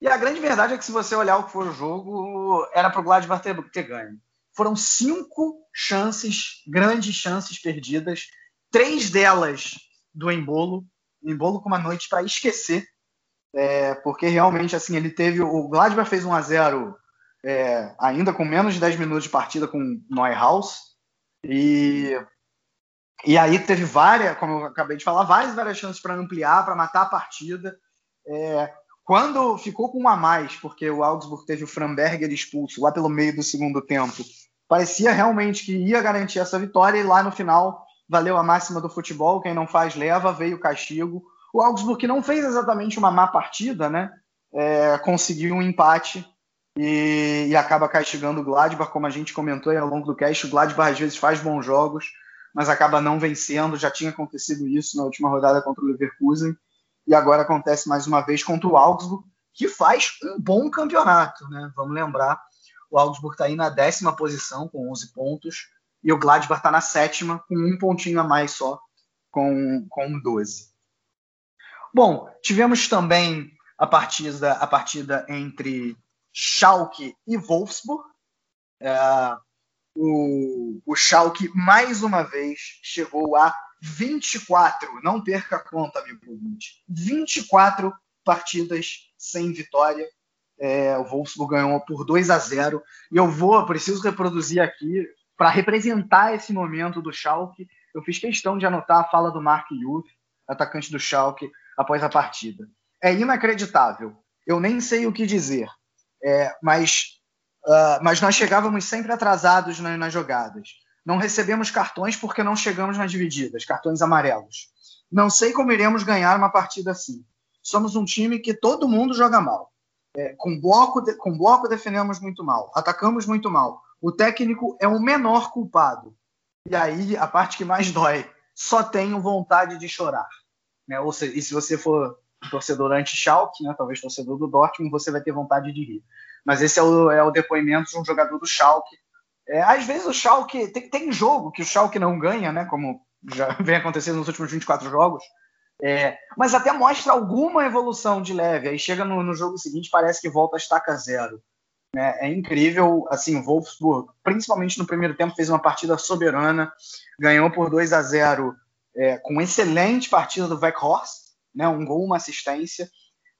E a grande verdade é que se você olhar o que foi o jogo, era para o Gladbach ter, ter ganho. Foram cinco chances, grandes chances perdidas três delas do Embolo, Embolo com uma noite para esquecer, é, porque realmente assim ele teve o Gladbach fez 1 a 0 é, ainda com menos de 10 minutos de partida com Neuhaus e e aí teve várias, como eu acabei de falar, várias várias chances para ampliar, para matar a partida. É, quando ficou com um a mais, porque o Augsburg teve o Framberger expulso lá pelo meio do segundo tempo, parecia realmente que ia garantir essa vitória e lá no final valeu a máxima do futebol, quem não faz leva, veio o castigo. O Augsburg não fez exatamente uma má partida, né? É, conseguiu um empate e, e, acaba castigando o Gladbach, como a gente comentou ao longo do cast. O Gladbach às vezes faz bons jogos, mas acaba não vencendo. Já tinha acontecido isso na última rodada contra o Leverkusen e agora acontece mais uma vez contra o Augsburg, que faz um bom campeonato, né? Vamos lembrar, o Augsburg está aí na décima posição com 11 pontos e o Gladbach está na sétima, com um pontinho a mais só, com, com 12. Bom, tivemos também a partida, a partida entre Schalke e Wolfsburg. É, o, o Schalke, mais uma vez, chegou a 24, não perca a conta, amigo 24 partidas sem vitória. É, o Wolfsburg ganhou por 2 a 0 e eu vou, preciso reproduzir aqui para representar esse momento do Schalke, eu fiz questão de anotar a fala do Mark Youth, atacante do Schalke, após a partida. É inacreditável. Eu nem sei o que dizer. É, mas, uh, mas nós chegávamos sempre atrasados nas, jogadas. Não recebemos cartões porque não chegamos nas divididas, cartões amarelos. Não sei como iremos ganhar uma partida assim. Somos um time que todo mundo joga mal. É, com, bloco de, com bloco defendemos muito mal, atacamos muito mal o técnico é o menor culpado. E aí, a parte que mais dói, só tenho vontade de chorar. Né? Ou seja, e se você for torcedor anti-Schalke, né, talvez torcedor do Dortmund, você vai ter vontade de rir. Mas esse é o, é o depoimento de um jogador do Schalke. É, às vezes o Schalke, tem, tem jogo que o Schalke não ganha, né, como já vem acontecendo nos últimos 24 jogos, é, mas até mostra alguma evolução de leve. Aí chega no, no jogo seguinte, parece que volta a estaca zero. Né? É incrível, assim, o Wolfsburg, principalmente no primeiro tempo, fez uma partida soberana, ganhou por 2 a 0 é, com excelente partida do Weghorst, né? um gol, uma assistência.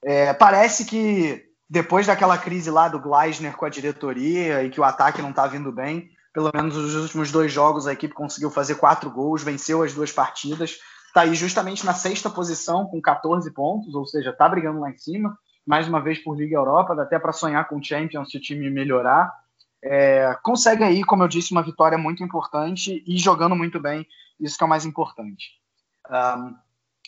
É, parece que depois daquela crise lá do Gleisner com a diretoria e que o ataque não está vindo bem, pelo menos nos últimos dois jogos a equipe conseguiu fazer quatro gols, venceu as duas partidas, está aí justamente na sexta posição com 14 pontos, ou seja, está brigando lá em cima mais uma vez por Liga Europa, dá até para sonhar com o Champions se o time melhorar. É, consegue aí, como eu disse, uma vitória muito importante e jogando muito bem, isso que é o mais importante. Um,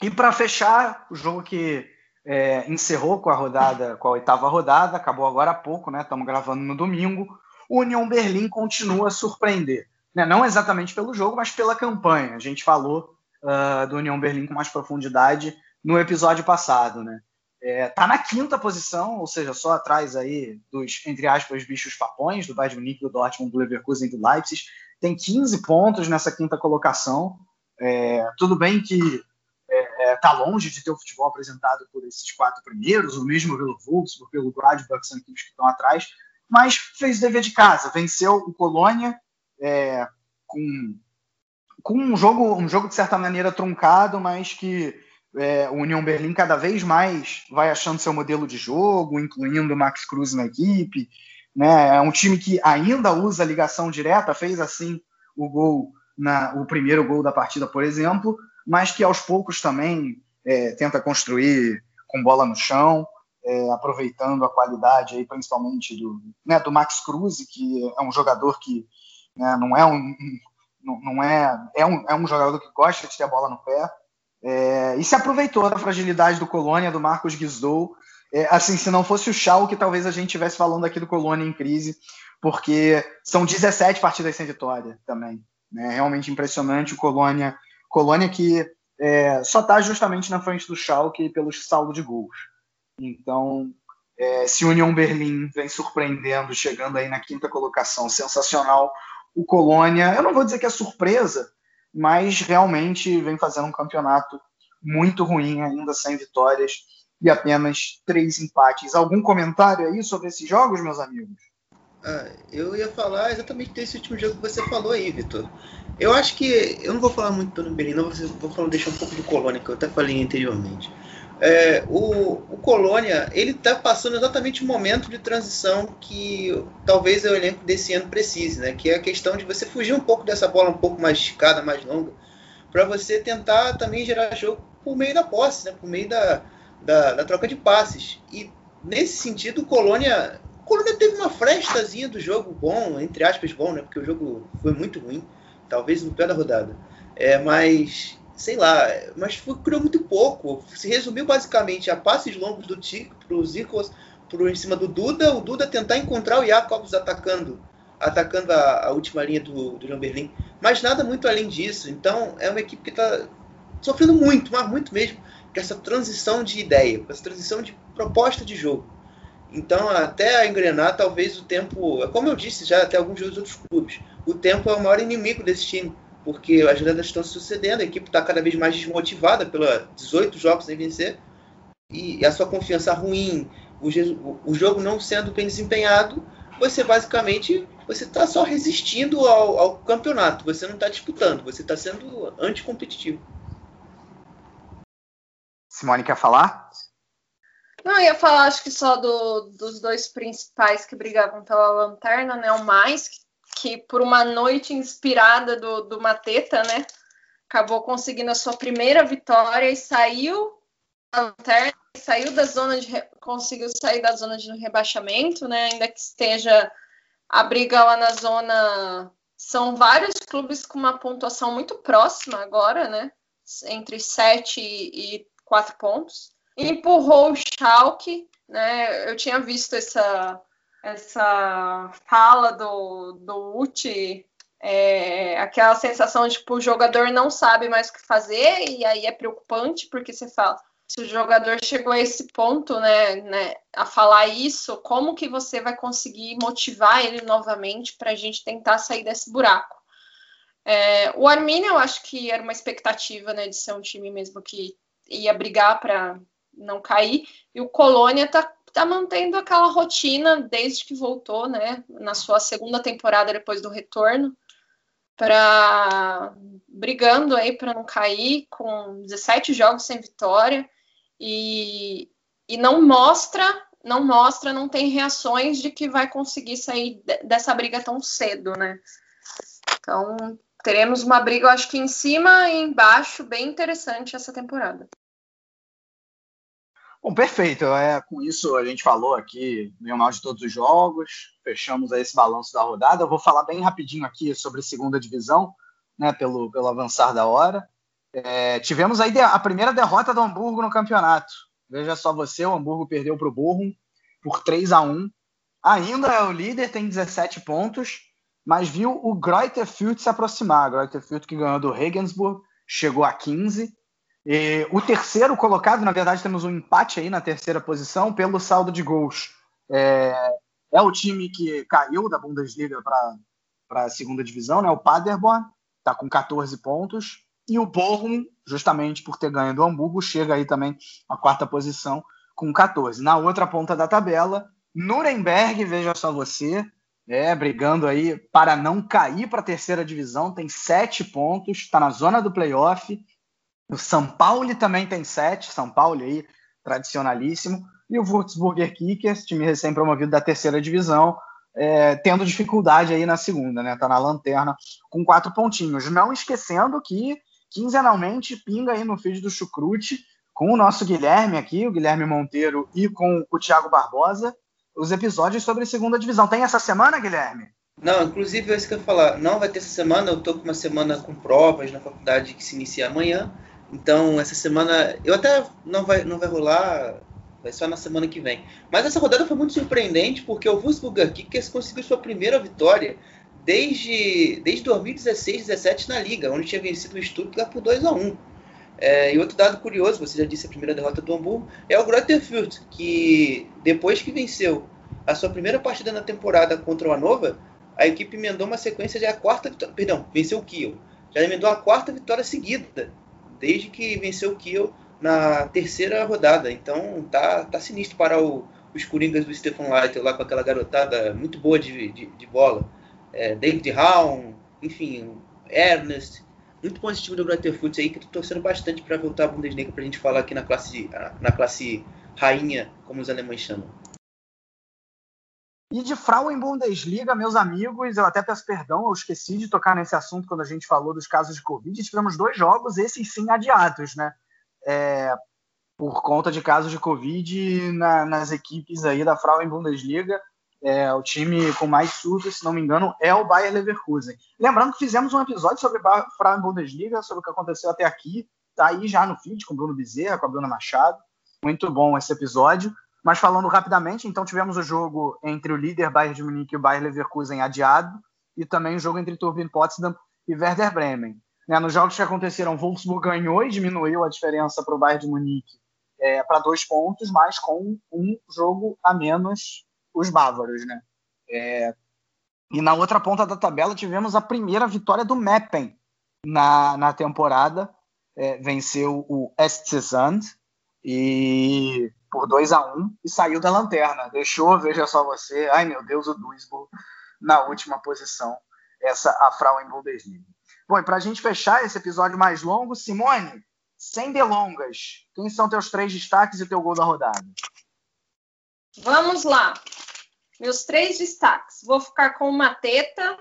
e para fechar, o jogo que é, encerrou com a rodada, com a oitava rodada, acabou agora há pouco, né? Estamos gravando no domingo. O União Berlim continua a surpreender, né? não exatamente pelo jogo, mas pela campanha. A gente falou uh, do União Berlim com mais profundidade no episódio passado, né? É, tá na quinta posição, ou seja, só atrás aí dos, entre aspas, bichos papões, do Bayern Munique, do Dortmund, do Leverkusen e do Leipzig. Tem 15 pontos nessa quinta colocação. É, tudo bem que é, é, tá longe de ter o futebol apresentado por esses quatro primeiros, o mesmo pelo Wolfsburg, pelo Gladbach, são equipes que estão atrás, mas fez o dever de casa, venceu o Colônia é, com, com um jogo, um jogo de certa maneira truncado, mas que é, o União Berlim cada vez mais vai achando seu modelo de jogo, incluindo o Max Cruz na equipe. Né? É um time que ainda usa ligação direta, fez assim o gol, na, o primeiro gol da partida, por exemplo, mas que aos poucos também é, tenta construir com bola no chão, é, aproveitando a qualidade aí, principalmente do, né, do Max Cruz, que é um jogador que né, não é um, não, não é, é um, é um jogador que gosta de ter a bola no pé, é, e se aproveitou da fragilidade do Colônia, do Marcos Guizdou. É, assim, se não fosse o Schalke, talvez a gente estivesse falando aqui do Colônia em crise, porque são 17 partidas sem vitória também. Né? Realmente impressionante o Colônia. Colônia que é, só está justamente na frente do Schalke pelo saldo de gols. Então, é, se Union Berlim vem surpreendendo, chegando aí na quinta colocação, sensacional. O Colônia, eu não vou dizer que é surpresa, mas realmente vem fazendo um campeonato muito ruim, ainda sem vitórias e apenas três empates. Algum comentário aí sobre esses jogos, meus amigos? Ah, eu ia falar exatamente desse último jogo que você falou aí, Vitor. Eu acho que. Eu não vou falar muito do Berlim, não, vou falar, deixar um pouco do Colônia, que eu até falei anteriormente. É, o, o, Colônia ele está passando exatamente o momento de transição que talvez o elenco desse ano precise, né? Que é a questão de você fugir um pouco dessa bola um pouco mais esticada, mais longa, para você tentar também gerar jogo por meio da posse, né? Por meio da, da, da troca de passes. E nesse sentido, o Colônia, o Colônia teve uma frestazinha do jogo bom, entre aspas bom, né? Porque o jogo foi muito ruim, talvez no pé da rodada. É, mas sei lá, mas foi, criou muito pouco. Se resumiu basicamente a passes longos do Tico para o Zirkos por em cima do Duda, o Duda tentar encontrar o Jacobs atacando atacando a, a última linha do, do Jean Berlin. Mas nada muito além disso. Então é uma equipe que está sofrendo muito, mas muito mesmo, com essa transição de ideia, com essa transição de proposta de jogo. Então, até engrenar, talvez o tempo. Como eu disse já até alguns outros clubes, o tempo é o maior inimigo desse time porque as lendas estão sucedendo, a equipe está cada vez mais desmotivada pela 18 jogos sem vencer, e a sua confiança ruim, o, o jogo não sendo bem desempenhado, você basicamente você está só resistindo ao, ao, campeonato, você não está disputando, você está sendo anticompetitivo. Simone quer falar? Não, eu ia falar acho que só do, dos dois principais que brigavam pela lanterna, né? O mais, que que por uma noite inspirada do, do Mateta, né? Acabou conseguindo a sua primeira vitória e saiu da lanterna, saiu da zona de conseguiu sair da zona de rebaixamento, né? Ainda que esteja a briga lá na zona são vários clubes com uma pontuação muito próxima agora, né? Entre 7 e 4 pontos. Empurrou o Schalke, né? Eu tinha visto essa essa fala do, do Uchi, é, aquela sensação de tipo, o jogador não sabe mais o que fazer, e aí é preocupante, porque você fala, se o jogador chegou a esse ponto, né, né, a falar isso, como que você vai conseguir motivar ele novamente para a gente tentar sair desse buraco? É, o Arminia, eu acho que era uma expectativa, né, de ser um time mesmo que ia brigar para não cair, e o Colônia está está mantendo aquela rotina desde que voltou, né, na sua segunda temporada depois do retorno, para brigando aí para não cair com 17 jogos sem vitória e, e não mostra, não mostra, não tem reações de que vai conseguir sair dessa briga tão cedo, né? Então, teremos uma briga, eu acho que em cima e embaixo, bem interessante essa temporada. Bom, perfeito. É, com isso a gente falou aqui meio mal de todos os jogos, fechamos esse balanço da rodada. Eu vou falar bem rapidinho aqui sobre segunda divisão, né, pelo, pelo avançar da hora. É, tivemos aí a primeira derrota do Hamburgo no campeonato. Veja só você, o Hamburgo perdeu para o Bochum por 3 a 1 Ainda é o líder, tem 17 pontos, mas viu o Greuther Fürth se aproximar. Greuther Fürth que ganhou do Regensburg, chegou a 15 e o terceiro colocado, na verdade, temos um empate aí na terceira posição pelo saldo de gols. É, é o time que caiu da Bundesliga para a segunda divisão, né? O Paderborn está com 14 pontos. E o Bochum, justamente por ter ganho do Hamburgo, chega aí também à quarta posição com 14. Na outra ponta da tabela, Nuremberg, veja só você, é, brigando aí para não cair para a terceira divisão, tem sete pontos, está na zona do playoff o São Paulo também tem sete, São Paulo aí, tradicionalíssimo. E o Würzburger Kickers, time recém-promovido da terceira divisão, é, tendo dificuldade aí na segunda, né? Tá na lanterna com quatro pontinhos. Não esquecendo que quinzenalmente pinga aí no feed do Chucrute com o nosso Guilherme aqui, o Guilherme Monteiro, e com o Thiago Barbosa, os episódios sobre segunda divisão. Tem essa semana, Guilherme? Não, inclusive é isso que eu ia falar. Não vai ter essa semana, eu tô com uma semana com provas na faculdade que se inicia amanhã. Então, essa semana, eu até não vai, não vai rolar, vai só na semana que vem. Mas essa rodada foi muito surpreendente, porque o Wolfsburger Kickers conseguiu sua primeira vitória desde, desde 2016, 17 na Liga, onde tinha vencido o Stuttgart por 2 a 1 é, e outro dado curioso, você já disse a primeira derrota do Hamburgo, é o Greuther que depois que venceu a sua primeira partida na temporada contra o Hannover, a equipe emendou uma sequência de a quarta vitória, perdão, venceu o Kiel. Já emendou a quarta vitória seguida, desde que venceu o Kiel na terceira rodada. Então tá, tá sinistro para o, os Coringas do Stefan Leiter lá com aquela garotada muito boa de, de, de bola. É, David Raum, enfim, Ernest, muito bom esse time do Foods aí, que tô torcendo bastante para voltar à Bundesliga pra gente falar aqui na classe, na classe rainha, como os alemães chamam. E de Frauen Bundesliga, meus amigos, eu até peço perdão, eu esqueci de tocar nesse assunto quando a gente falou dos casos de Covid. Tivemos dois jogos, esses sim adiados, né? É, por conta de casos de Covid na, nas equipes aí da Frauen Bundesliga. É, o time com mais surtos, se não me engano, é o Bayer Leverkusen. Lembrando que fizemos um episódio sobre a Frauen Bundesliga, sobre o que aconteceu até aqui, tá aí já no feed com o Bruno Bezerra, com a Bruna Machado. Muito bom esse episódio. Mas falando rapidamente, então tivemos o jogo entre o líder Bayern de Munique e o Bayer Leverkusen adiado, e também o jogo entre Turbine Potsdam e Werder Bremen. Né, nos jogos que aconteceram, Wolfsburg ganhou e diminuiu a diferença para o Bayern de Munique é, para dois pontos, mas com um jogo a menos os bávaros, né? É... E na outra ponta da tabela tivemos a primeira vitória do Meppen na, na temporada. É, venceu o Estzand e por 2 a 1 um, e saiu da lanterna. Deixou, veja só você, ai meu Deus, o Duisburg na última posição. Essa a Frauen Bundesliga. Bom, e para a gente fechar esse episódio mais longo, Simone, sem delongas, quem são teus três destaques e teu gol da rodada? Vamos lá. Meus três destaques. Vou ficar com o Mateta,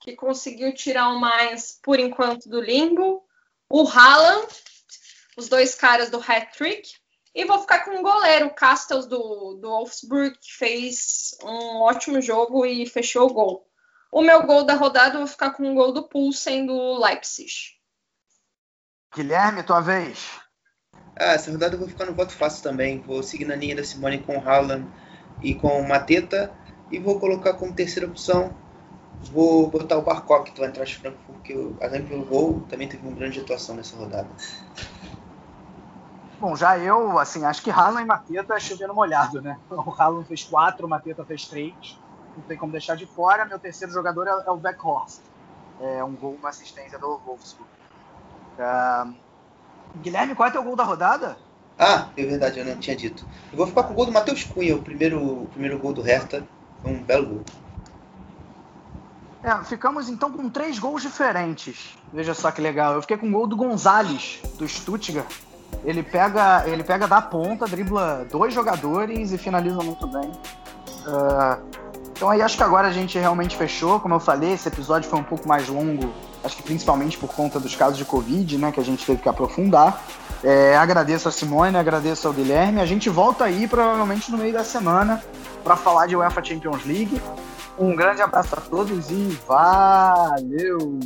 que conseguiu tirar o mais por enquanto do limbo. O Haaland, os dois caras do hat-trick. E vou ficar com o goleiro, o Castells do, do Wolfsburg, que fez um ótimo jogo e fechou o gol. O meu gol da rodada, eu vou ficar com o gol do Pulsen do Leipzig. Guilherme, tua vez. Ah, essa rodada eu vou ficar no voto fácil também. Vou seguir na linha da Simone com o Haaland e com o Mateta. E vou colocar como terceira opção, vou botar o Barcock do Eintracht Frankfurt, porque além do gol, também teve uma grande atuação nessa rodada. Bom, já eu, assim, acho que Haaland e Mateta é chovendo molhado, né? O Haaland fez quatro, o Mateta fez três. Não tem como deixar de fora. Meu terceiro jogador é, é o Beckhorst. É um gol, uma assistência do Wolfsburg. Uh, Guilherme, qual é teu gol da rodada? Ah, é verdade, eu não tinha dito. Eu vou ficar com o gol do Matheus Cunha, o primeiro, o primeiro gol do Hertha. Foi um belo gol. É, ficamos então com três gols diferentes. Veja só que legal. Eu fiquei com o gol do Gonzalez, do Stuttgart. Ele pega, ele pega da ponta, dribla dois jogadores e finaliza muito bem. Uh, então aí acho que agora a gente realmente fechou. Como eu falei, esse episódio foi um pouco mais longo, acho que principalmente por conta dos casos de Covid, né, que a gente teve que aprofundar. É, agradeço a Simone, agradeço ao Guilherme. A gente volta aí provavelmente no meio da semana para falar de UEFA Champions League. Um grande abraço a todos e valeu!